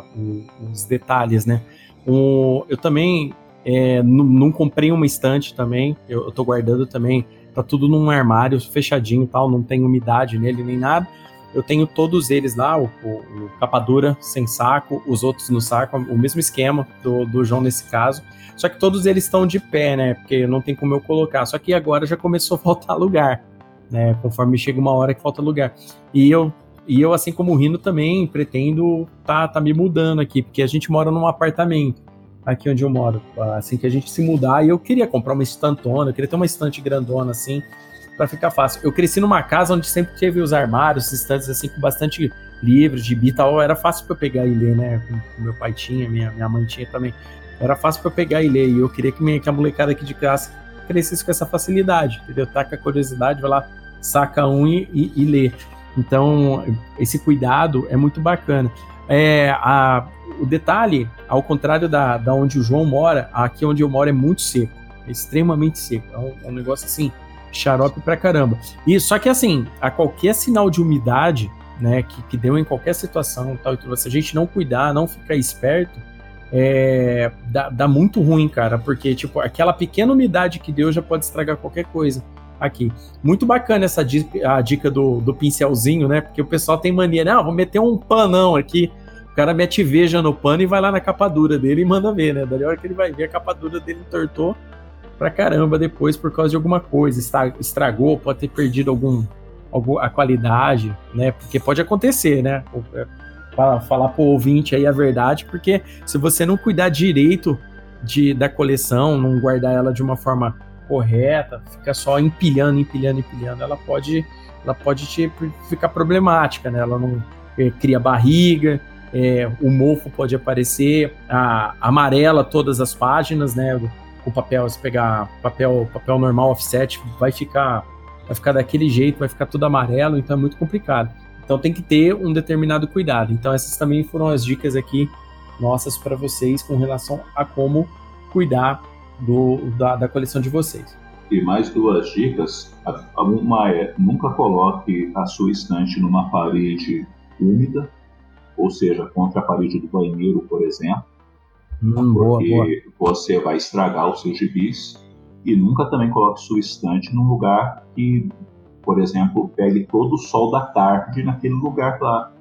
os detalhes, né? Um, eu também é, não, comprei uma estante também, eu, eu tô guardando também, tá tudo num armário fechadinho tal, não tem umidade nele nem nada. Eu tenho todos eles lá, o, o, o capa dura sem saco, os outros no saco, o mesmo esquema do, do João nesse caso. Só que todos eles estão de pé, né? Porque não tem como eu colocar. Só que agora já começou a faltar lugar, né? Conforme chega uma hora que falta lugar. E eu, e eu assim como o Rino, também pretendo tá, tá me mudando aqui, porque a gente mora num apartamento aqui onde eu moro. Assim que a gente se mudar, e eu queria comprar uma estantona, eu queria ter uma estante grandona assim, para ficar fácil. Eu cresci numa casa onde sempre teve os armários, estantes assim com bastante livros, de e tal, era fácil para pegar e ler, né? Com, meu pai tinha, minha, minha mãe tinha também. Era fácil para pegar e ler, e eu queria que, minha, que a molecada aqui de classe crescesse com essa facilidade, entendeu? Tá com a curiosidade, vai lá, saca um e, e, e lê. Então, esse cuidado é muito bacana. É, a, o detalhe, ao contrário da, da onde o João mora, aqui onde eu moro é muito seco, é extremamente seco. É um, é um negócio assim, xarope pra caramba. E só que assim, a qualquer sinal de umidade, né, que, que deu em qualquer situação, tal, então, se a gente não cuidar, não ficar esperto, é, dá, dá muito ruim, cara, porque tipo aquela pequena umidade que deu já pode estragar qualquer coisa aqui. Muito bacana essa dica, a dica do, do pincelzinho, né? Porque o pessoal tem mania, não, vou meter um panão aqui. O cara mete veja no pano e vai lá na capa dura dele e manda ver, né? Daí a hora que ele vai ver, a capa dura dele entortou pra caramba depois por causa de alguma coisa. Estragou, pode ter perdido algum, algum a qualidade, né? Porque pode acontecer, né? Falar, falar pro ouvinte aí a verdade, porque se você não cuidar direito de, da coleção, não guardar ela de uma forma correta, fica só empilhando, empilhando, empilhando, ela pode, ela pode te, ficar problemática, né? Ela não é, cria barriga, é, o mofo pode aparecer, a, amarela todas as páginas, né? O papel, se pegar papel, papel normal offset, vai ficar, vai ficar daquele jeito, vai ficar tudo amarelo, então é muito complicado. Então tem que ter um determinado cuidado. Então essas também foram as dicas aqui nossas para vocês com relação a como cuidar do, da, da coleção de vocês. E mais duas dicas. Uma é nunca coloque a sua estante numa parede úmida, ou seja, contra a parede do banheiro, por exemplo. Hum, porque boa, boa. você vai estragar os seus gibis. E nunca também coloque sua estante num lugar que, por exemplo, pegue todo o sol da tarde naquele lugar lá.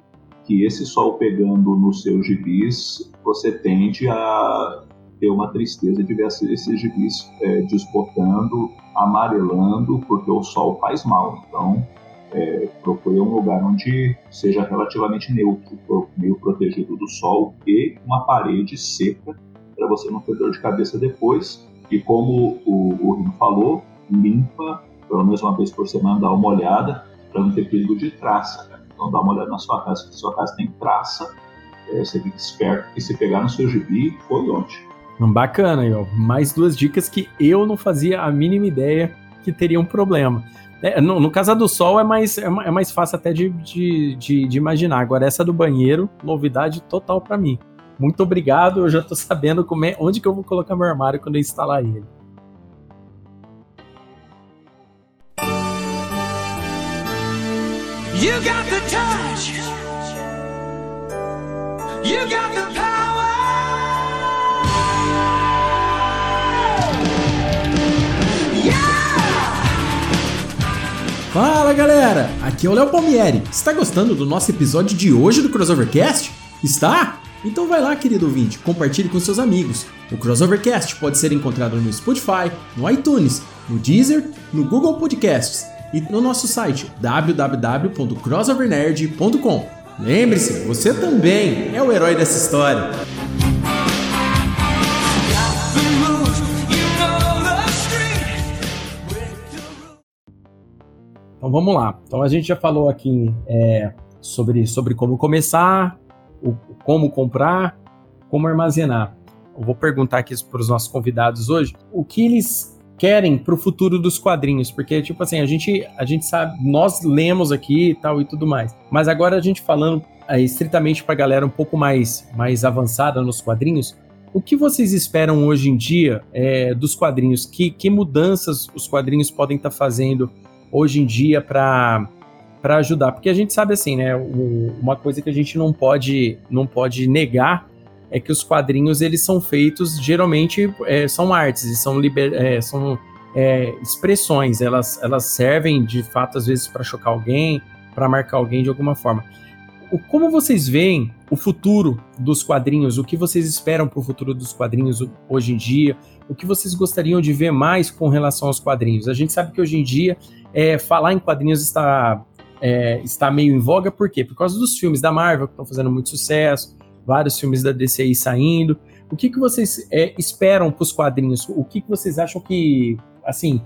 Que esse sol pegando nos seus gibis, você tende a ter uma tristeza de ver esses gibis é, desbotando, amarelando, porque o sol faz mal. Então, é, procure um lugar onde seja relativamente neutro, meio protegido do sol e uma parede seca para você não ter dor de cabeça depois. E como o, o Rino falou, limpa pelo menos uma vez por semana, dá uma olhada para não ter perigo de traça. Né? Então dá uma olhada na sua casa, se sua casa tem traça, é, você fica esperto que se pegar no seu gibi, foi onde. Bacana, ó. mais duas dicas que eu não fazia a mínima ideia que teria um problema. É, no, no caso do sol é mais, é, é mais fácil até de, de, de, de, imaginar. Agora, essa do banheiro, novidade total para mim. Muito obrigado, eu já tô sabendo como é, onde que eu vou colocar meu armário quando eu instalar ele. You got the touch. You got the power. Galera, aqui é o Léo Palmieri. Está gostando do nosso episódio de hoje do Crossovercast? Está? Então vai lá, querido ouvinte, compartilhe com seus amigos. O Crossovercast pode ser encontrado no Spotify, no iTunes, no Deezer, no Google Podcasts e no nosso site www.crossovernerd.com. Lembre-se, você também é o herói dessa história. Então vamos lá. Então a gente já falou aqui é, sobre, sobre como começar, o, como comprar, como armazenar. Eu vou perguntar aqui para os nossos convidados hoje o que eles querem para o futuro dos quadrinhos, porque tipo assim a gente a gente sabe nós lemos aqui e tal e tudo mais, mas agora a gente falando é, estritamente para a galera um pouco mais mais avançada nos quadrinhos, o que vocês esperam hoje em dia é, dos quadrinhos? Que, que mudanças os quadrinhos podem estar tá fazendo hoje em dia para para ajudar, porque a gente sabe assim, né, o, uma coisa que a gente não pode não pode negar é que os quadrinhos eles são feitos geralmente é, são artes e são liber, é, são é, expressões, elas elas servem de fato às vezes para chocar alguém, para marcar alguém de alguma forma. O, como vocês veem o futuro dos quadrinhos? O que vocês esperam para o futuro dos quadrinhos hoje em dia? O que vocês gostariam de ver mais com relação aos quadrinhos? A gente sabe que hoje em dia é, falar em quadrinhos está, é, está meio em voga, por quê? Por causa dos filmes da Marvel, que estão fazendo muito sucesso, vários filmes da DC saindo. O que, que vocês é, esperam para os quadrinhos? O que, que vocês acham que, assim,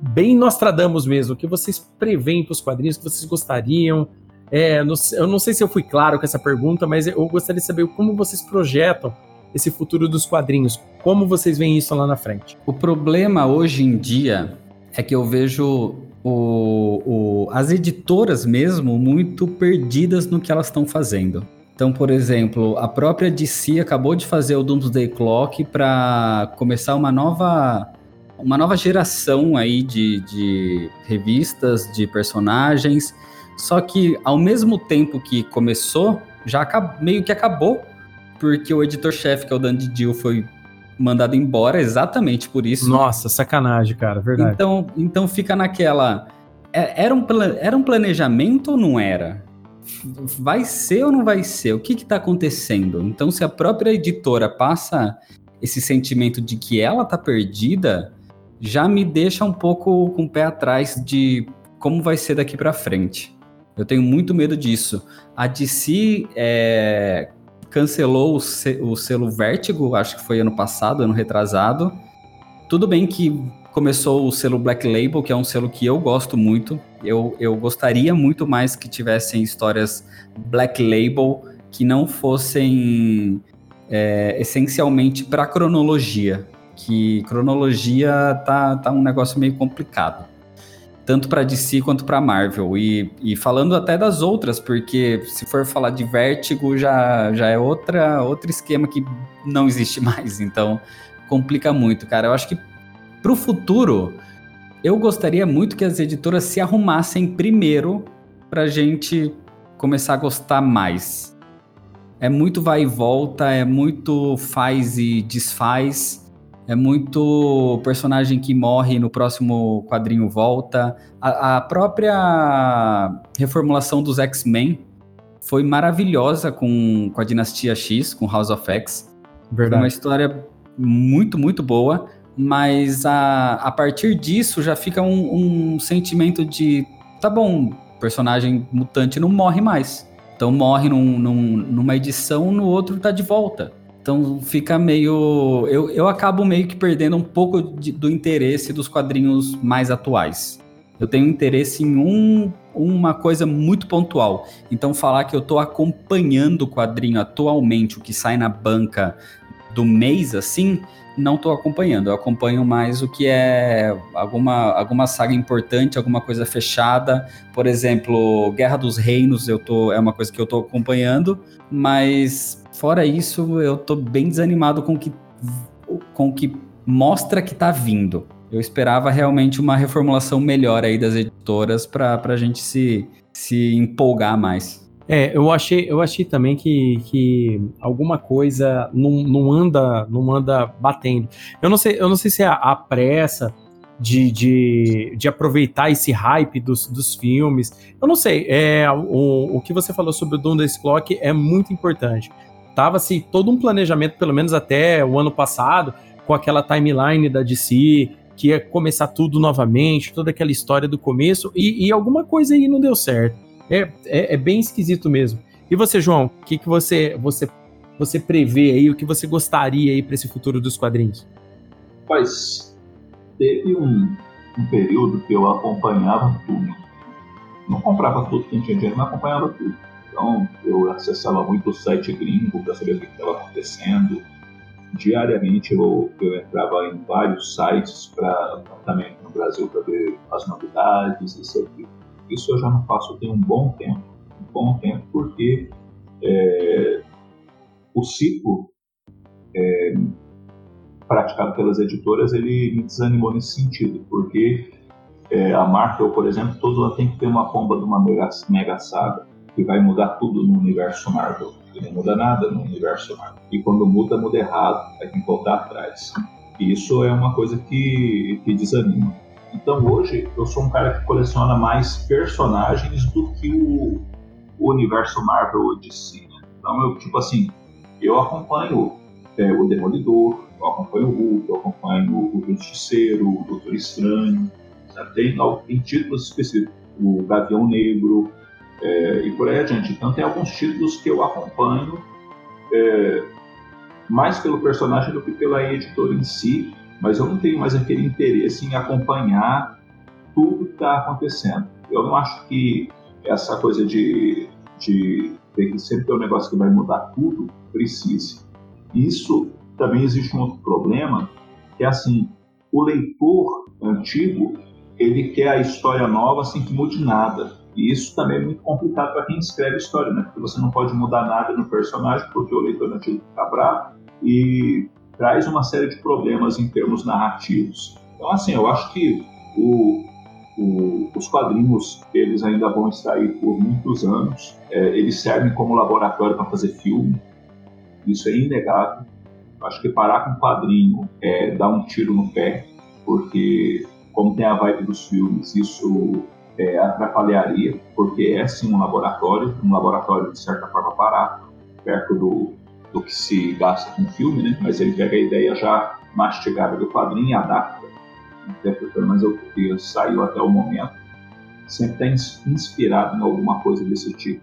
bem Nostradamus mesmo, o que vocês preveem para os quadrinhos, que vocês gostariam? É, eu não sei se eu fui claro com essa pergunta, mas eu gostaria de saber como vocês projetam esse futuro dos quadrinhos. Como vocês veem isso lá na frente? O problema hoje em dia é que eu vejo o, o, as editoras mesmo muito perdidas no que elas estão fazendo. Então, por exemplo, a própria DC acabou de fazer o Doomsday Clock para começar uma nova uma nova geração aí de, de revistas, de personagens. Só que ao mesmo tempo que começou, já meio que acabou, porque o editor-chefe, que é o Dan Didio, foi mandado embora exatamente por isso. Nossa, sacanagem, cara, verdade. Então, então fica naquela. É, era um, era um planejamento ou não era? Vai ser ou não vai ser? O que está acontecendo? Então, se a própria editora passa esse sentimento de que ela está perdida, já me deixa um pouco com o pé atrás de como vai ser daqui para frente. Eu tenho muito medo disso. A DC é, cancelou o, se, o selo Vertigo, acho que foi ano passado, ano retrasado. Tudo bem que começou o selo Black Label, que é um selo que eu gosto muito. Eu, eu gostaria muito mais que tivessem histórias Black Label que não fossem é, essencialmente para cronologia. Que cronologia tá, tá um negócio meio complicado tanto para DC quanto para Marvel. E, e falando até das outras, porque se for falar de Vértigo, já, já é outra, outro esquema que não existe mais. Então complica muito, cara. Eu acho que para o futuro, eu gostaria muito que as editoras se arrumassem primeiro para gente começar a gostar mais. É muito vai e volta, é muito faz e desfaz. É muito personagem que morre no próximo quadrinho volta. A, a própria reformulação dos X-Men foi maravilhosa com, com a Dinastia X, com House of X. Verdade. Foi uma história muito, muito boa, mas a, a partir disso já fica um, um sentimento de: tá bom, personagem mutante não morre mais. Então morre num, num, numa edição, no outro tá de volta. Então fica meio. Eu, eu acabo meio que perdendo um pouco de, do interesse dos quadrinhos mais atuais. Eu tenho interesse em um, uma coisa muito pontual. Então falar que eu estou acompanhando o quadrinho atualmente, o que sai na banca do mês assim, não estou acompanhando. Eu acompanho mais o que é alguma, alguma saga importante, alguma coisa fechada. Por exemplo, Guerra dos Reinos eu tô, é uma coisa que eu estou acompanhando, mas Fora isso, eu tô bem desanimado com que, com que mostra que tá vindo. Eu esperava realmente uma reformulação melhor aí das editoras para a gente se, se empolgar mais. É, eu achei, eu achei também que, que alguma coisa não, não anda não anda batendo. Eu não sei, eu não sei se é a, a pressa de, de, de, aproveitar esse hype dos, dos filmes. Eu não sei. É, o, o que você falou sobre o Dundas Clock é muito importante tava-se todo um planejamento, pelo menos até o ano passado, com aquela timeline da DC, que ia começar tudo novamente, toda aquela história do começo, e, e alguma coisa aí não deu certo. É, é, é, bem esquisito mesmo. E você, João, o que, que você, você, você prevê aí, o que você gostaria aí para esse futuro dos quadrinhos? Pois, teve um, um período que eu acompanhava tudo. Não comprava tudo que tinha dinheiro, mas acompanhava tudo. Então, eu acessava muito o site gringo para saber o que estava acontecendo. Diariamente, eu, eu entrava em vários sites para também no Brasil para ver as novidades, isso aqui. Isso eu já não faço tem um bom tempo. Um bom tempo, porque é, o ciclo é, praticado pelas editoras ele me desanimou nesse sentido, porque é, a Marvel, por exemplo, todo ano tem que ter uma bomba de uma mega, mega saga que vai mudar tudo no universo Marvel. E não muda nada no universo Marvel. E quando muda, muda errado, vai ter que voltar atrás. E isso é uma coisa que, que desanima. Então hoje eu sou um cara que coleciona mais personagens do que o, o universo Marvel de si. Né? Então eu, tipo assim, eu acompanho é, o Demolidor, eu acompanho o Hulk, eu acompanho o Justiceiro, o Doutor Estranho, tem, tem títulos específicos, o Gavião Negro, é, e por aí adiante. Então tem alguns títulos que eu acompanho é, mais pelo personagem do que pela editora em si, mas eu não tenho mais aquele interesse em acompanhar tudo que está acontecendo. Eu não acho que essa coisa de, de ter que sempre ter um negócio que vai mudar tudo precise. Isso também existe um outro problema, que é assim, o leitor antigo ele quer a história nova sem que mude nada. E isso também é muito complicado para quem escreve história, né? Porque você não pode mudar nada no personagem, porque o leitor antigo fica bravo e traz uma série de problemas em termos narrativos. Então, assim, eu acho que o, o, os quadrinhos, eles ainda vão estar aí por muitos anos. É, eles servem como laboratório para fazer filme. Isso é inegável. Acho que parar com quadrinho é dar um tiro no pé, porque como tem a vibe dos filmes, isso é, atrapalharia, porque é sim um laboratório, um laboratório de certa forma barato, perto do, do que se gasta com filme, né? mas ele pega a ideia já mastigada do quadrinho e adapta, interpretando mais o que saiu até o momento, sempre está inspirado em alguma coisa desse tipo.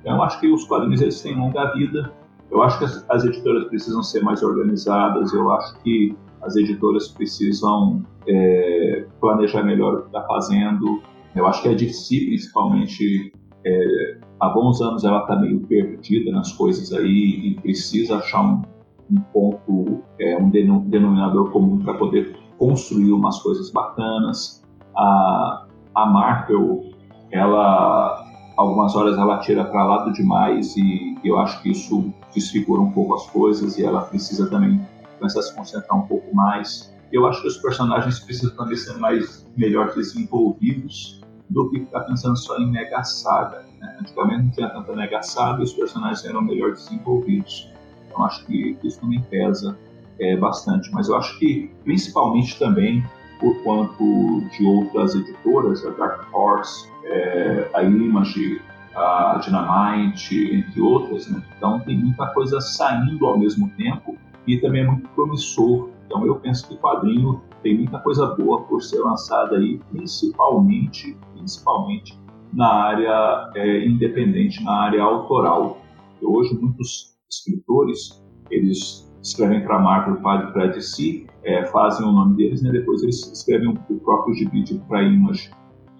Então, eu acho que os quadrinhos eles têm longa vida, eu acho que as, as editoras precisam ser mais organizadas, eu acho que as editoras precisam é, planejar melhor o que está fazendo, eu acho que a DC, principalmente, é, há bons anos ela está meio perdida nas coisas aí e precisa achar um, um ponto, é, um denominador comum para poder construir umas coisas bacanas. A, a Marvel, ela, algumas horas ela tira para lado demais e eu acho que isso desfigura um pouco as coisas e ela precisa também começar a se concentrar um pouco mais. Eu acho que os personagens precisam também ser mais melhor desenvolvidos do que ficar pensando só em mega saga. Né? Antigamente não tinha tanta mega saga e os personagens eram melhor desenvolvidos. Então acho que isso também pesa é, bastante. Mas eu acho que, principalmente também, por quanto de outras editoras, a Dark Horse, é, a Image, a Dynamite, entre outras, né? então tem muita coisa saindo ao mesmo tempo e também é muito promissor. Então eu penso que o quadrinho tem muita coisa boa por ser lançada aí, principalmente, principalmente na área é, independente, na área autoral. E hoje muitos escritores eles escrevem para Marvel, para DC, é, fazem o nome deles, né? depois eles escrevem o próprio gibi para Image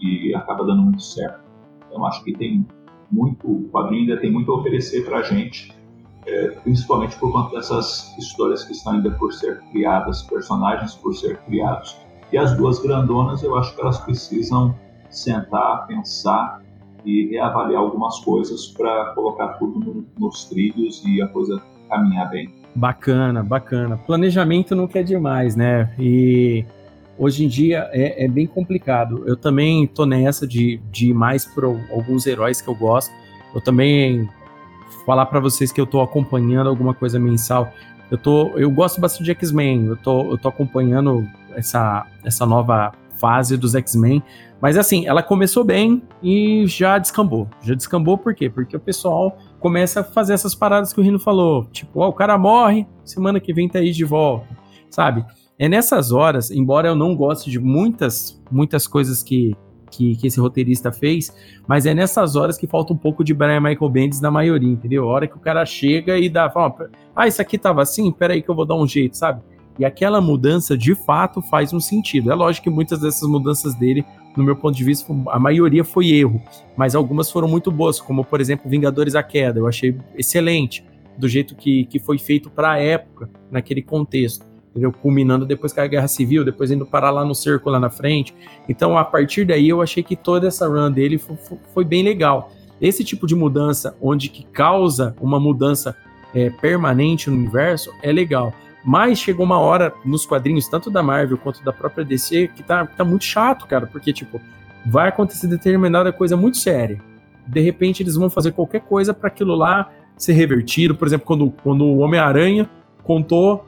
e acaba dando muito certo. Então acho que tem muito, o quadrinho ainda tem muito a oferecer para a gente é, principalmente por conta dessas histórias que estão ainda por ser criadas, personagens por ser criados. E as duas grandonas, eu acho que elas precisam sentar, pensar e reavaliar algumas coisas para colocar tudo no, nos trilhos e a coisa caminhar bem. Bacana, bacana. Planejamento não quer demais, né? E hoje em dia é, é bem complicado. Eu também tô nessa de, de ir mais por alguns heróis que eu gosto. Eu também falar para vocês que eu tô acompanhando alguma coisa mensal. Eu tô, eu gosto bastante de X-Men. Eu tô, eu tô acompanhando essa, essa nova fase dos X-Men. Mas assim, ela começou bem e já descambou. Já descambou por quê? Porque o pessoal começa a fazer essas paradas que o Rino falou. Tipo, ó, o cara morre, semana que vem tá aí de volta, sabe? É nessas horas, embora eu não goste de muitas, muitas coisas que, que, que esse roteirista fez, mas é nessas horas que falta um pouco de Brian Michael Bendis na maioria, entendeu? A hora que o cara chega e dá, fala, ah, isso aqui tava assim, peraí que eu vou dar um jeito, sabe? E aquela mudança de fato faz um sentido. É lógico que muitas dessas mudanças dele, no meu ponto de vista, a maioria foi erro, mas algumas foram muito boas, como por exemplo Vingadores a Queda, eu achei excelente, do jeito que, que foi feito para a época, naquele contexto entendeu? Culminando depois com a Guerra Civil, depois indo parar lá no cerco lá na frente. Então, a partir daí, eu achei que toda essa run dele foi, foi bem legal. Esse tipo de mudança, onde que causa uma mudança é, permanente no universo, é legal. Mas chegou uma hora nos quadrinhos, tanto da Marvel quanto da própria DC, que tá, tá muito chato, cara, porque, tipo, vai acontecer determinada coisa muito séria. De repente, eles vão fazer qualquer coisa para aquilo lá ser revertido. Por exemplo, quando, quando o Homem-Aranha contou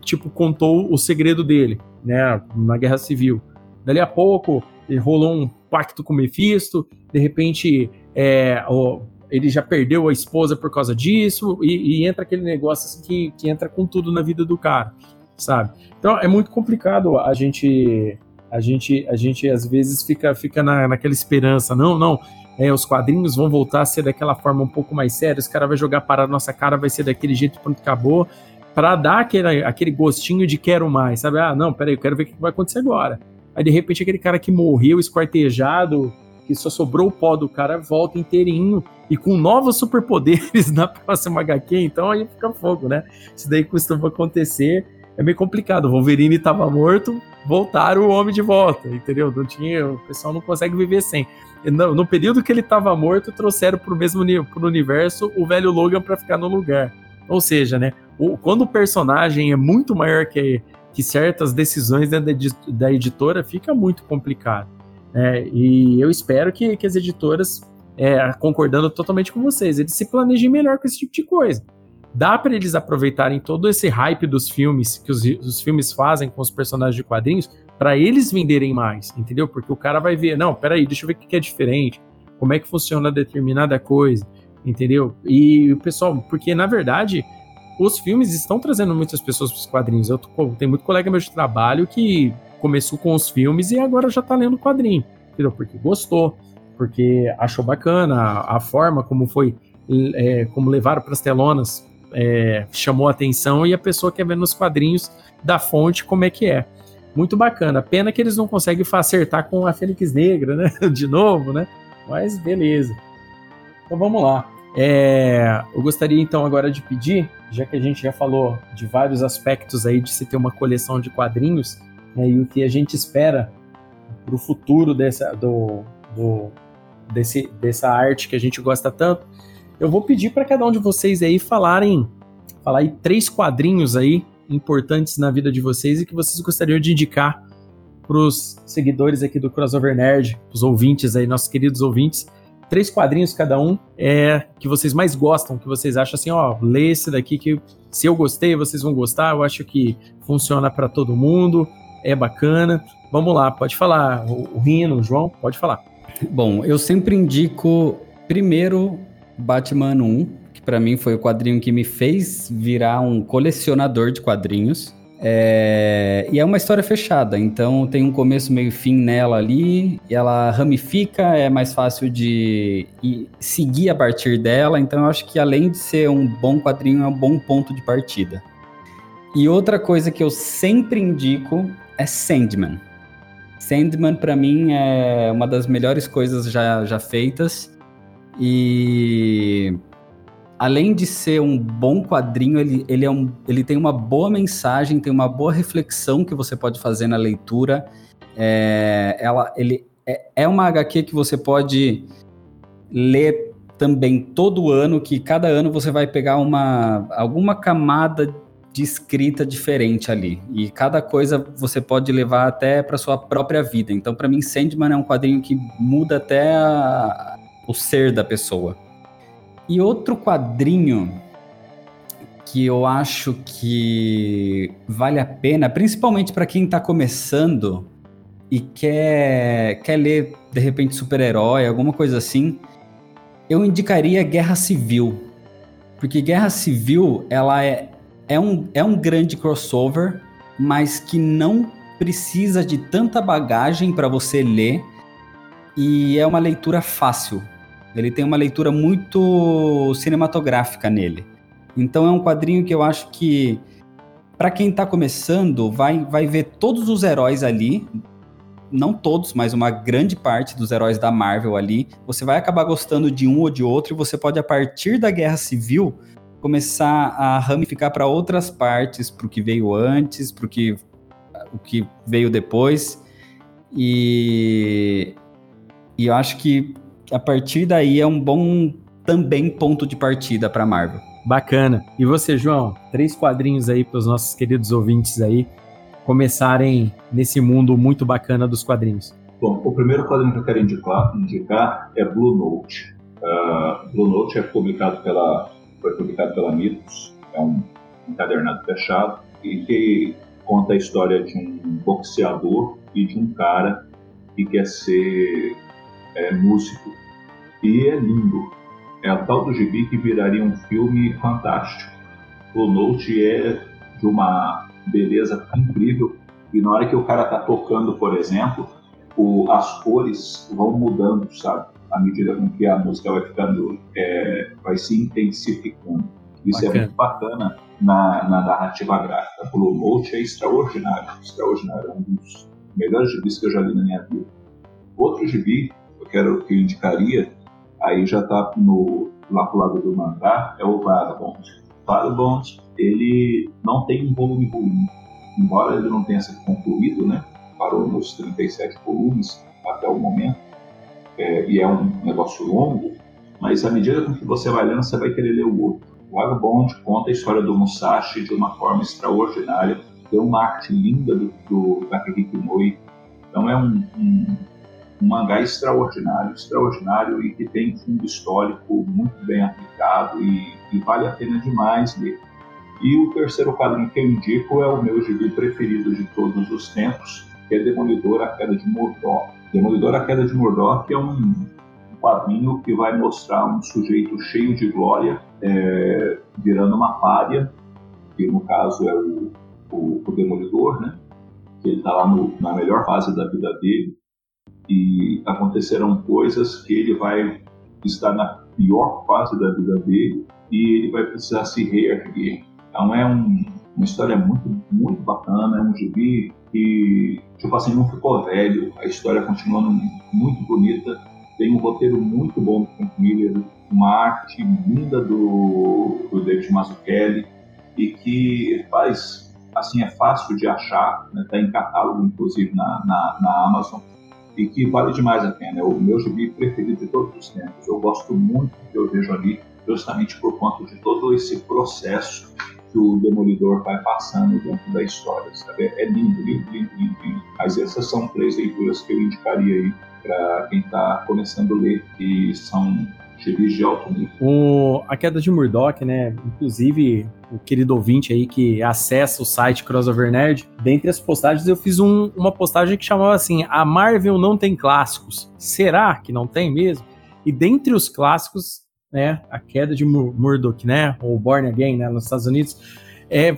tipo, contou o segredo dele, né, na Guerra Civil. Dali a pouco, rolou um pacto com o Mephisto, de repente, é, ó, ele já perdeu a esposa por causa disso, e, e entra aquele negócio assim que, que entra com tudo na vida do cara, sabe? Então, é muito complicado a gente... A gente, a gente às vezes fica, fica na, naquela esperança, não, não, é, os quadrinhos vão voltar a ser daquela forma um pouco mais séria, os caras vão jogar para a nossa cara, vai ser daquele jeito, pronto, acabou para dar aquele, aquele gostinho de quero mais, sabe? Ah, não, peraí, eu quero ver o que vai acontecer agora. Aí de repente aquele cara que morreu esquartejado, que só sobrou o pó do cara, volta inteirinho e com novos superpoderes na próxima HQ, então aí fica fogo, né? Isso daí costuma acontecer, é meio complicado. O Wolverine estava morto, voltaram o homem de volta, entendeu? Não tinha, o pessoal não consegue viver sem. No, no período que ele estava morto, trouxeram pro mesmo pro universo o velho Logan para ficar no lugar. Ou seja, né? O, quando o personagem é muito maior que, que certas decisões da, da editora, fica muito complicado. Né? E eu espero que, que as editoras, é, concordando totalmente com vocês, eles se planejem melhor com esse tipo de coisa. Dá para eles aproveitarem todo esse hype dos filmes que os, os filmes fazem com os personagens de quadrinhos para eles venderem mais, entendeu? Porque o cara vai ver, não, peraí, deixa eu ver o que é diferente, como é que funciona determinada coisa entendeu? E o pessoal, porque na verdade os filmes estão trazendo muitas pessoas para os quadrinhos. Eu tô, tem muito colega meu de trabalho que começou com os filmes e agora já está lendo quadrinho, entendeu? Porque gostou, porque achou bacana a, a forma como foi, é, como levaram para as telonas, é, chamou atenção e a pessoa quer ver nos quadrinhos da fonte como é que é. Muito bacana. Pena que eles não conseguem acertar com a Fênix Negra, né? De novo, né? Mas beleza. Então vamos lá. É, eu gostaria então agora de pedir, já que a gente já falou de vários aspectos aí de se ter uma coleção de quadrinhos né, e o que a gente espera para o futuro dessa, do, do, desse, dessa arte que a gente gosta tanto, eu vou pedir para cada um de vocês aí falarem, falar aí três quadrinhos aí importantes na vida de vocês e que vocês gostariam de indicar para os seguidores aqui do Crossover Nerd, os ouvintes aí, nossos queridos ouvintes, três quadrinhos cada um é que vocês mais gostam, que vocês acham assim, ó, lê esse daqui que se eu gostei, vocês vão gostar, eu acho que funciona para todo mundo, é bacana. Vamos lá, pode falar, o, o Rino, o João, pode falar. Bom, eu sempre indico primeiro Batman 1, que para mim foi o quadrinho que me fez virar um colecionador de quadrinhos. É, e é uma história fechada, então tem um começo, meio fim nela ali, e ela ramifica, é mais fácil de seguir a partir dela, então eu acho que além de ser um bom quadrinho, é um bom ponto de partida. E outra coisa que eu sempre indico é Sandman. Sandman, para mim, é uma das melhores coisas já, já feitas. E além de ser um bom quadrinho, ele, ele, é um, ele tem uma boa mensagem, tem uma boa reflexão que você pode fazer na leitura. É, ela, ele é, é uma HQ que você pode ler também todo ano, que cada ano você vai pegar uma, alguma camada de escrita diferente ali. E cada coisa você pode levar até para sua própria vida. Então, para mim, Sandman é um quadrinho que muda até a, o ser da pessoa. E outro quadrinho que eu acho que vale a pena, principalmente para quem está começando e quer, quer ler, de repente, super-herói, alguma coisa assim, eu indicaria Guerra Civil. Porque Guerra Civil, ela é, é, um, é um grande crossover, mas que não precisa de tanta bagagem para você ler e é uma leitura fácil. Ele tem uma leitura muito cinematográfica nele. Então é um quadrinho que eu acho que para quem está começando vai vai ver todos os heróis ali, não todos, mas uma grande parte dos heróis da Marvel ali. Você vai acabar gostando de um ou de outro e você pode a partir da Guerra Civil começar a ramificar para outras partes, para o que veio antes, para o que o que veio depois. E, e eu acho que a partir daí é um bom também ponto de partida para Marvel. Bacana. E você, João? Três quadrinhos aí para os nossos queridos ouvintes aí começarem nesse mundo muito bacana dos quadrinhos. Bom, o primeiro quadrinho que eu quero indicar, indicar é Blue Note. Uh, Blue Note é publicado pela, foi publicado pela Mitos, é um encadernado fechado, e que conta a história de um boxeador e de um cara que quer ser é, músico. E é lindo. É a tal do gibi que viraria um filme fantástico. O Note é de uma beleza incrível. E na hora que o cara tá tocando, por exemplo, o, as cores vão mudando, sabe? À medida com que a música vai ficando, é, vai se intensificando. Isso é bacana. é muito bacana na, na narrativa gráfica. O Note é extraordinário, extraordinário. É um dos melhores gibis que eu já li na minha vida. Outro gibi eu quero que eu indicaria, aí já está no, lá pro lado do mangá, é o Vagabond. Vagabond, ele não tem um volume ruim, embora ele não tenha sido concluído, né? Parou nos 37 volumes até o momento, é, e é um negócio longo, mas à medida com que você vai lendo, você vai querer ler o outro. O Vagabond conta a história do Musashi de uma forma extraordinária, tem uma arte linda do, do Takehiko então é um, um um mangá extraordinário, extraordinário e que tem fundo histórico muito bem aplicado e, e vale a pena demais ler. E o terceiro quadrinho que eu indico é o meu gibi preferido de todos os tempos, que é Demolidor, a Queda de Mordor. Demolidor, a Queda de que é um quadrinho que vai mostrar um sujeito cheio de glória é, virando uma párea, que no caso é o, o, o Demolidor, né? Ele está lá no, na melhor fase da vida dele e acontecerão coisas que ele vai estar na pior fase da vida dele e ele vai precisar se reerguer. Então é um, uma história muito, muito bacana, é um gibi que, tipo assim, não ficou velho, a história continua muito bonita, tem um roteiro muito bom do Frank Miller, uma arte linda do, do David Mazzucchelli e que faz, assim, é fácil de achar, está né? Em catálogo, inclusive, na, na, na Amazon e que vale demais a pena. É o meu gibi preferido de todos os tempos. Eu gosto muito do que eu vejo ali, justamente por conta de todo esse processo que o Demolidor vai passando dentro da história, sabe? É lindo, lindo, lindo, lindo, lindo. Mas essas são três leituras que eu indicaria aí para quem está começando a ler, que são de alto nível. O, a queda de Murdoch, né? Inclusive, o querido ouvinte aí que acessa o site Crossover Nerd, dentre as postagens eu fiz um, uma postagem que chamava assim: A Marvel não tem clássicos. Será que não tem mesmo? E dentre os clássicos, né, a queda de Murdoch, né, ou Born Again, né, nos Estados Unidos, é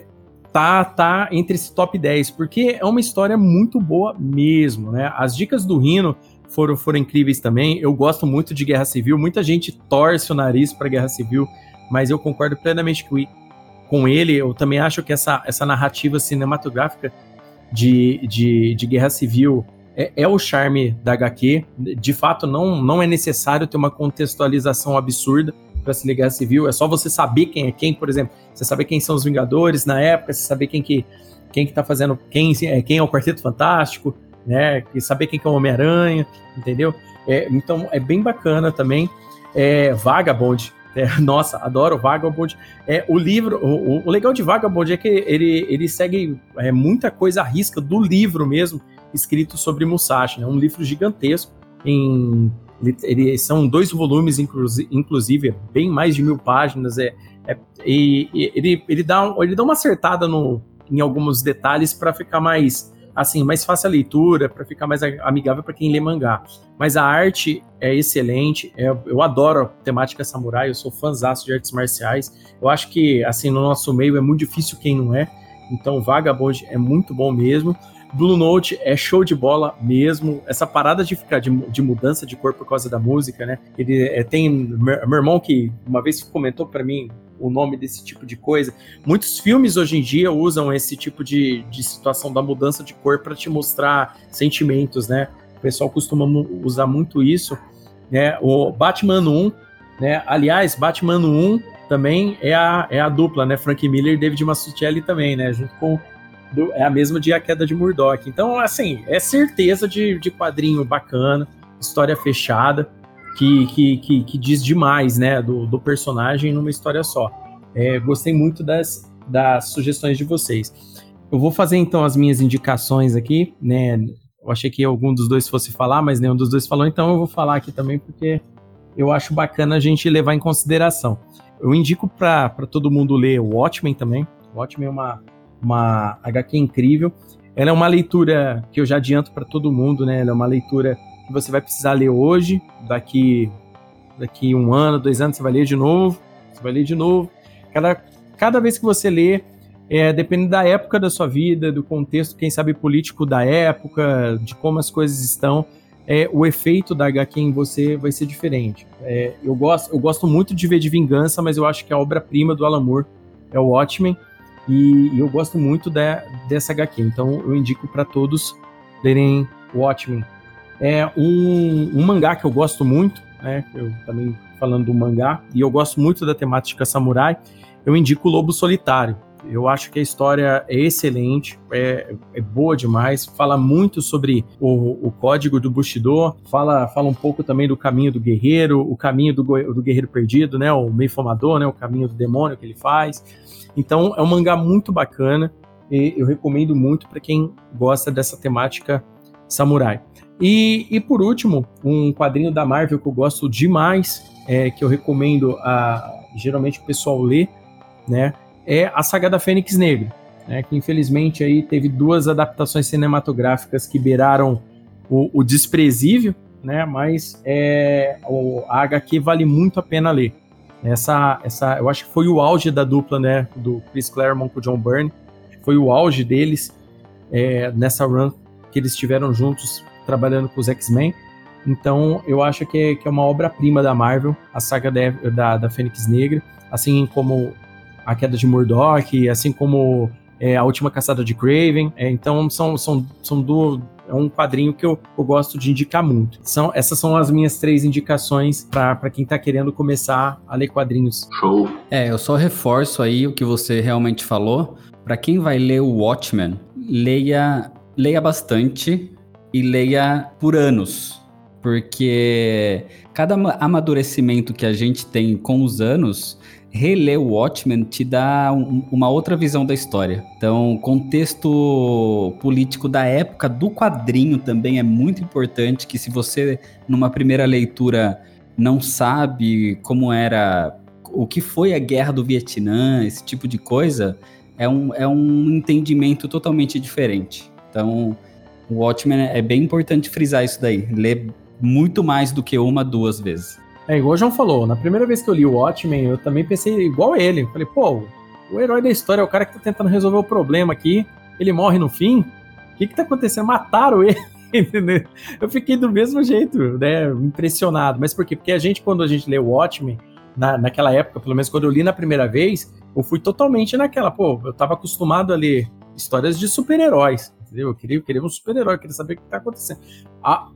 tá tá entre esse top 10, porque é uma história muito boa mesmo, né? As dicas do Rino foram, foram incríveis também. Eu gosto muito de Guerra Civil. Muita gente torce o nariz para Guerra Civil, mas eu concordo plenamente com, com ele. Eu também acho que essa, essa narrativa cinematográfica de, de, de Guerra Civil é, é, o charme da HQ. De fato, não, não é necessário ter uma contextualização absurda para se ligar civil. É só você saber quem é quem, por exemplo. Você saber quem são os Vingadores na época, você saber quem que quem que tá fazendo, quem, quem é o Quarteto Fantástico, né? E saber quem que é o Homem-Aranha, entendeu? É, então é bem bacana também. É, Vagabond. É, nossa, adoro Vagabond. É, o livro, o, o, legal de Vagabond é que ele, ele segue é, muita coisa à risca do livro mesmo, escrito sobre Musashi. É um livro gigantesco. Em, são dois volumes, inclusive, bem mais de mil páginas. É, é e, e ele, ele, dá, ele dá uma acertada no, em alguns detalhes para ficar mais assim, mais fácil a leitura, para ficar mais amigável para quem lê mangá. Mas a arte é excelente, é, eu adoro a temática samurai, eu sou fãzaço de artes marciais. Eu acho que, assim, no nosso meio é muito difícil quem não é. Então, Vagabond é muito bom mesmo. Blue Note é show de bola mesmo. Essa parada de ficar de, de mudança de cor por causa da música, né? Ele é, tem meu, meu irmão que uma vez comentou para mim o nome desse tipo de coisa. Muitos filmes hoje em dia usam esse tipo de, de situação da mudança de cor para te mostrar sentimentos, né? O pessoal costuma usar muito isso. Né? O Batman 1, né? Aliás, Batman 1 também é a, é a dupla, né? Frank Miller e David Mazzucchelli também, né? Junto com do, é a mesma de A Queda de Murdoch. Então, assim, é certeza de, de quadrinho bacana, história fechada, que, que, que, que diz demais, né? Do, do personagem numa história só. É, gostei muito das, das sugestões de vocês. Eu vou fazer então as minhas indicações aqui, né? Eu achei que algum dos dois fosse falar, mas nenhum dos dois falou, então eu vou falar aqui também porque eu acho bacana a gente levar em consideração. Eu indico para todo mundo ler o Watchmen também. O Watchmen é uma, uma HQ incrível. Ela é uma leitura que eu já adianto para todo mundo, né? Ela é uma leitura que você vai precisar ler hoje, daqui daqui um ano, dois anos, você vai ler de novo, você vai ler de novo. Cada, cada vez que você lê, é, da época da sua vida, do contexto, quem sabe, político da época, de como as coisas estão, é, o efeito da HQ em você vai ser diferente. É, eu, gosto, eu gosto muito de ver de Vingança, mas eu acho que a obra-prima do Alan Moore é o Watchmen, e, eu gosto muito de, dessa HQ, então eu indico para todos lerem Watchmen. É um, um, mangá que eu gosto muito, né, eu também falando do mangá, e eu gosto muito da temática samurai, eu indico Lobo Solitário. Eu acho que a história é excelente, é, é boa demais, fala muito sobre o, o, código do Bushido, fala, fala um pouco também do caminho do guerreiro, o caminho do, do guerreiro perdido, né, o meio fumador, né, o caminho do demônio que ele faz. Então é um mangá muito bacana e eu recomendo muito para quem gosta dessa temática samurai. E, e por último, um quadrinho da Marvel que eu gosto demais, é, que eu recomendo a geralmente o pessoal ler, né? é a saga da Fênix Negra, né, que infelizmente aí teve duas adaptações cinematográficas que beiraram o, o desprezível, né, mas é, o, a HQ vale muito a pena ler. Essa, essa, eu acho que foi o auge da dupla, né, do Chris Claremont com o John Byrne, foi o auge deles é, nessa run que eles estiveram juntos trabalhando com os X-Men. Então, eu acho que é, que é uma obra-prima da Marvel, a saga da, da, da Fênix Negra, assim como a Queda de Murdoch, assim como é, A Última Caçada de Craven. É, então são, são, são do, é um quadrinho que eu, eu, gosto de indicar muito. São, essas são as minhas três indicações para quem está querendo começar a ler quadrinhos. Show! É, eu só reforço aí o que você realmente falou. Para quem vai ler o Watchmen, leia, leia bastante e leia por anos. Porque cada amadurecimento que a gente tem com os anos reler o Watchmen te dá um, uma outra visão da história. Então, contexto político da época do quadrinho também é muito importante, que se você, numa primeira leitura, não sabe como era, o que foi a guerra do Vietnã, esse tipo de coisa, é um, é um entendimento totalmente diferente. Então, o Watchmen é bem importante frisar isso daí, ler muito mais do que uma, duas vezes. É igual o João falou, na primeira vez que eu li o Watchmen, eu também pensei igual ele. Falei, pô, o herói da história é o cara que tá tentando resolver o problema aqui, ele morre no fim. O que que tá acontecendo? Mataram ele. Eu fiquei do mesmo jeito, né? Impressionado. Mas por quê? Porque a gente, quando a gente lê o Watchmen, na, naquela época, pelo menos quando eu li na primeira vez, eu fui totalmente naquela, pô, eu tava acostumado a ler histórias de super-heróis entendeu? Eu queria, eu queria um super-herói, queria saber o que está acontecendo.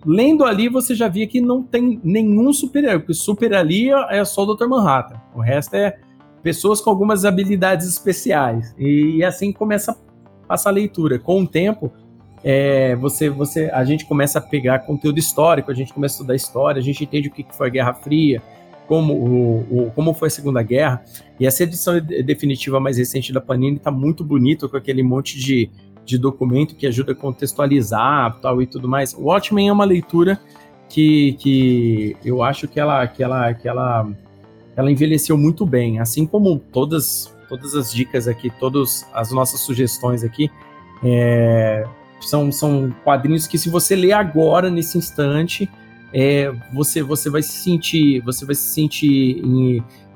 Lendo ali, você já via que não tem nenhum super-herói, porque super ali é só o Dr. Manhattan. O resto é pessoas com algumas habilidades especiais. E assim começa a passar a leitura. Com o tempo, é, você, você, a gente começa a pegar conteúdo histórico, a gente começa a estudar história, a gente entende o que foi a Guerra Fria, como, o, o, como foi a Segunda Guerra. E essa edição definitiva mais recente da Panini está muito bonito, com aquele monte de de documento que ajuda a contextualizar tal e tudo mais. O Watchmen é uma leitura que, que eu acho que ela, que ela, que ela, ela envelheceu muito bem, assim como todas, todas as dicas aqui, todas as nossas sugestões aqui, é, são, são quadrinhos que se você ler agora nesse instante, é, você você vai se sentir você vai se sentir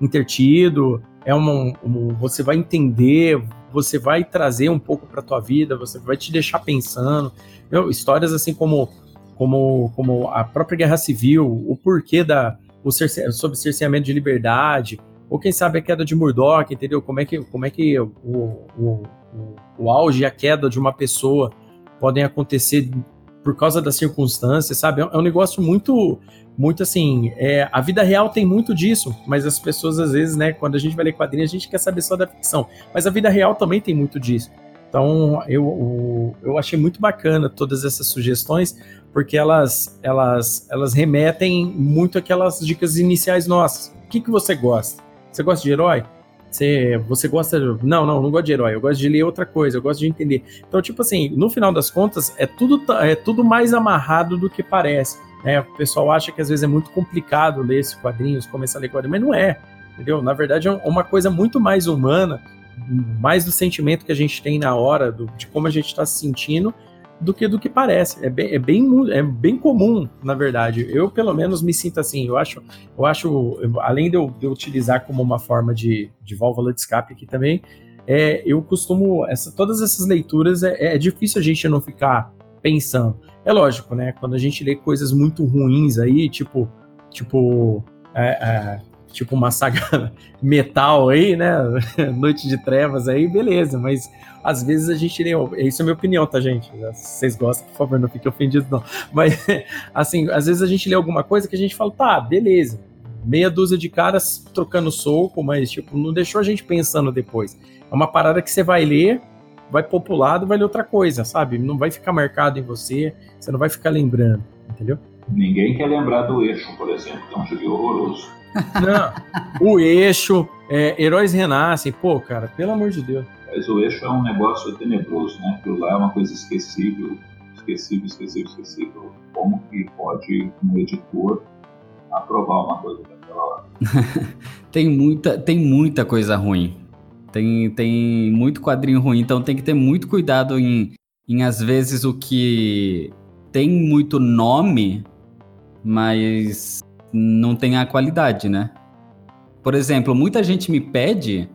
intertido, é um, um você vai entender, você vai trazer um pouco para tua vida, você vai te deixar pensando. Eu, histórias assim como como como a própria guerra civil, o porquê da o cerce, sobre cerceamento de liberdade, ou quem sabe a queda de Murdoch, entendeu? Como é que como é que o, o, o, o auge e a queda de uma pessoa podem acontecer por causa das circunstâncias, sabe? É um negócio muito, muito assim. É, a vida real tem muito disso, mas as pessoas, às vezes, né, quando a gente vai ler quadrinhos, a gente quer saber só da ficção. Mas a vida real também tem muito disso. Então, eu, eu achei muito bacana todas essas sugestões, porque elas, elas, elas remetem muito àquelas dicas iniciais nossas. O que, que você gosta? Você gosta de herói? Você, você gosta. De... Não, não, não gosto de herói. Eu gosto de ler outra coisa, eu gosto de entender. Então, tipo assim, no final das contas, é tudo, é tudo mais amarrado do que parece. Né? O pessoal acha que às vezes é muito complicado ler esses quadrinhos, começar a ler quadrinhos, mas não é. Entendeu? Na verdade, é uma coisa muito mais humana, mais do sentimento que a gente tem na hora, do, de como a gente está se sentindo, do que do que parece. É bem, é bem, é bem comum, na verdade. Eu, pelo menos, me sinto assim. Eu acho, eu acho além de eu, de eu utilizar como uma forma de, de válvula de escape aqui também, é, eu costumo. Essa, todas essas leituras é, é difícil a gente não ficar pensando. É lógico, né? Quando a gente lê coisas muito ruins aí, tipo. Tipo. É, é, tipo uma saga metal aí, né? Noite de Trevas aí, beleza, mas às vezes a gente lê. Isso é minha opinião, tá, gente? Se vocês gostam, por favor, não fiquem ofendidos, não. Mas, assim, às vezes a gente lê alguma coisa que a gente fala, tá, beleza. Meia dúzia de caras trocando soco, mas, tipo, não deixou a gente pensando depois. É uma parada que você vai ler, vai populado, vai ler outra coisa, sabe? Não vai ficar marcado em você, você não vai ficar lembrando, entendeu? Ninguém quer lembrar do eixo, por exemplo, que é um jogo horroroso. Não, o eixo, é, Heróis Renascem, pô, cara, pelo amor de Deus. Mas o eixo é um negócio tenebroso, né? Aquilo lá é uma coisa esquecível, esquecível, esquecível, esquecível. Como que pode um editor aprovar uma coisa daquela hora? tem, muita, tem muita coisa ruim. Tem, tem muito quadrinho ruim, então tem que ter muito cuidado em, em às vezes, o que tem muito nome, mas não tem a qualidade, né? Por exemplo, muita gente me pede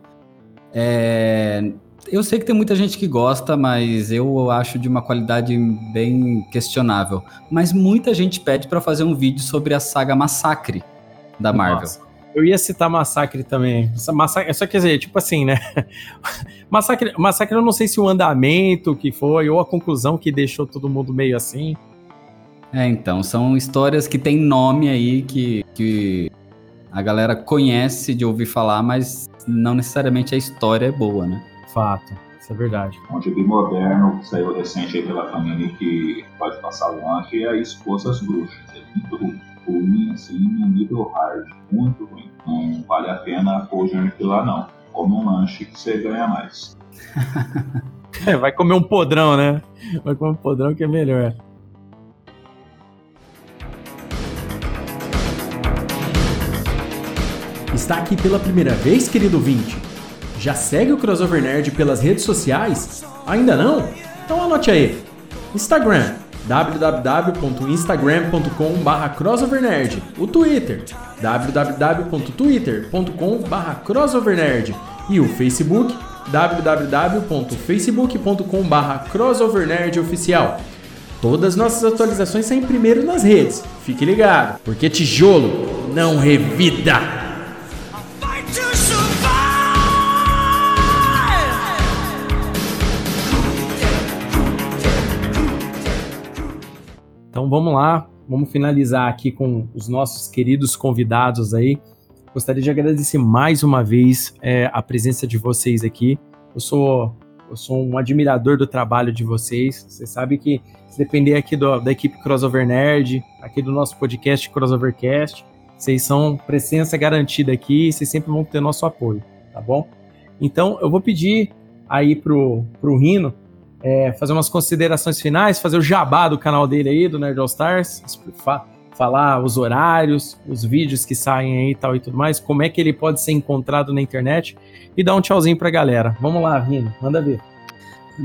é, eu sei que tem muita gente que gosta, mas eu acho de uma qualidade bem questionável. Mas muita gente pede para fazer um vídeo sobre a saga Massacre da Marvel. Nossa. Eu ia citar Massacre também. Massacre, só quer dizer, tipo assim, né? Massacre, Massacre, eu não sei se o andamento que foi ou a conclusão que deixou todo mundo meio assim. É, então, são histórias que tem nome aí que, que a galera conhece de ouvir falar, mas não necessariamente a história é boa, né? Fato, isso é verdade. Um gibi moderno que saiu recente aí pela família que pode passar longe é a Esposas Bruxas. É muito ruim, assim, no nível hard. Muito ruim. Não vale a pena pôr o lá, não. Come um lanche que você ganha mais. é, vai comer um podrão, né? Vai comer um podrão que é melhor. Está aqui pela primeira vez, querido ouvinte? Já segue o Crossover Nerd pelas redes sociais? Ainda não? Então anote aí. Instagram www.instagram.com crossovernerd O Twitter www.twitter.com crossovernerd E o Facebook www.facebook.com crossovernerdoficial Todas nossas atualizações saem primeiro nas redes. Fique ligado, porque tijolo não revida! Então vamos lá, vamos finalizar aqui com os nossos queridos convidados aí. Gostaria de agradecer mais uma vez é, a presença de vocês aqui. Eu sou, eu sou um admirador do trabalho de vocês. Você sabe que se depender aqui do, da equipe Crossover Nerd, aqui do nosso podcast Crossovercast, vocês são presença garantida aqui e vocês sempre vão ter nosso apoio, tá bom? Então eu vou pedir aí pro, pro Rino é, fazer umas considerações finais, fazer o jabá do canal dele aí, do Nerd All Stars, fa falar os horários, os vídeos que saem aí e tal e tudo mais, como é que ele pode ser encontrado na internet e dar um tchauzinho pra galera. Vamos lá, Rino, manda ver.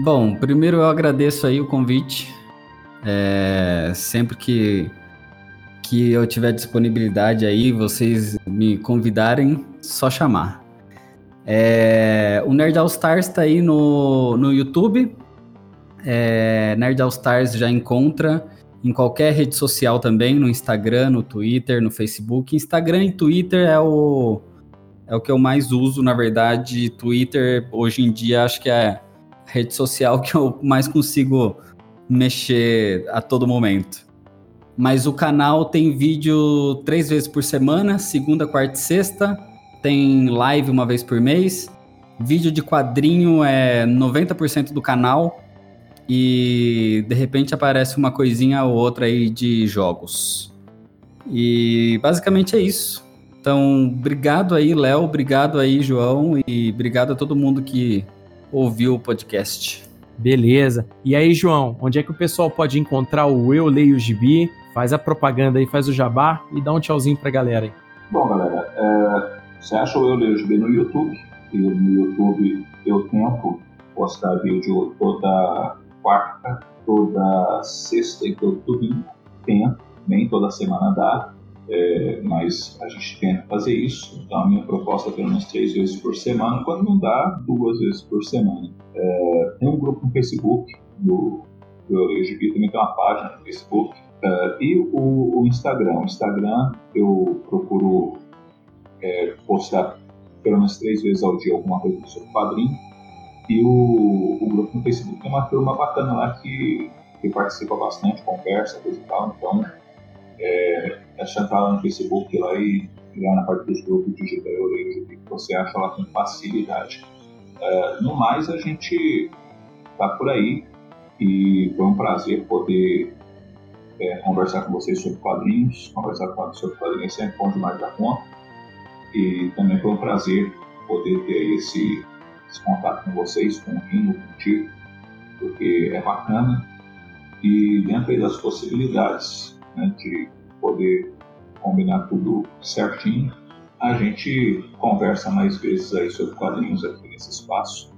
Bom, primeiro eu agradeço aí o convite. É, sempre que, que eu tiver disponibilidade aí, vocês me convidarem, só chamar. É, o Nerd All Stars está aí no, no YouTube. É, Nerd All Stars já encontra em qualquer rede social também, no Instagram, no Twitter, no Facebook. Instagram e Twitter é o, é o que eu mais uso, na verdade. Twitter, hoje em dia, acho que é a rede social que eu mais consigo mexer a todo momento. Mas o canal tem vídeo três vezes por semana, segunda, quarta e sexta. Tem live uma vez por mês. Vídeo de quadrinho é 90% do canal e de repente aparece uma coisinha ou outra aí de jogos. E basicamente é isso. Então, obrigado aí, Léo, obrigado aí, João, e obrigado a todo mundo que ouviu o podcast. Beleza. E aí, João, onde é que o pessoal pode encontrar o Eu Leio Gibi? Faz a propaganda aí, faz o jabá e dá um tchauzinho pra galera aí. Bom, galera, é, você acha o Eu Leio Gibi no YouTube? E no YouTube eu tento postar vídeo toda quarta, toda sexta e todo domingo. Tento, nem toda semana dá, é, mas a gente tenta fazer isso. Então a minha proposta é pelo menos três vezes por semana, quando não dá, duas vezes por semana. É, tem um grupo no Facebook do, do LGBT, também tem uma página no Facebook. É, e o, o, Instagram. O Instagram eu procuro é, postar pelo menos três vezes ao dia alguma coisa sobre quadrinho. E o, o grupo no Facebook tem uma turma bacana lá que, que participa bastante, conversa, coisa e tal. Então, é, é só entrar lá no Facebook lá e lá na parte dos grupos leio o que você acha lá com facilidade. É, no mais, a gente tá por aí e foi um prazer poder é, conversar com vocês sobre quadrinhos, conversar com sobre quadrinhos é sempre bom demais da conta. E também foi um prazer poder ter esse esse contato com vocês, com o Rino, contigo, porque é bacana e dentro das possibilidades né, de poder combinar tudo certinho, a gente conversa mais vezes aí sobre quadrinhos aqui nesse espaço,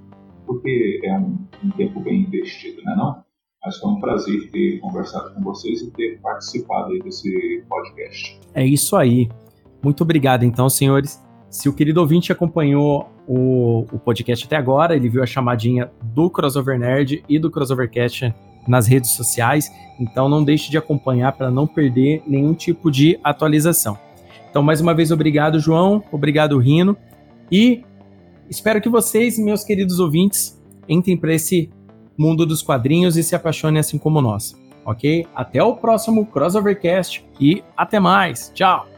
porque é um, um tempo bem investido, né não? Mas foi um prazer ter conversado com vocês e ter participado aí desse podcast. É isso aí. Muito obrigado, então, senhores. Se o querido ouvinte acompanhou o, o podcast até agora, ele viu a chamadinha do Crossover Nerd e do Crossovercast nas redes sociais, então não deixe de acompanhar para não perder nenhum tipo de atualização. Então, mais uma vez, obrigado, João, obrigado, Rino, e espero que vocês, meus queridos ouvintes, entrem para esse mundo dos quadrinhos e se apaixonem assim como nós, ok? Até o próximo Crossovercast e até mais, tchau!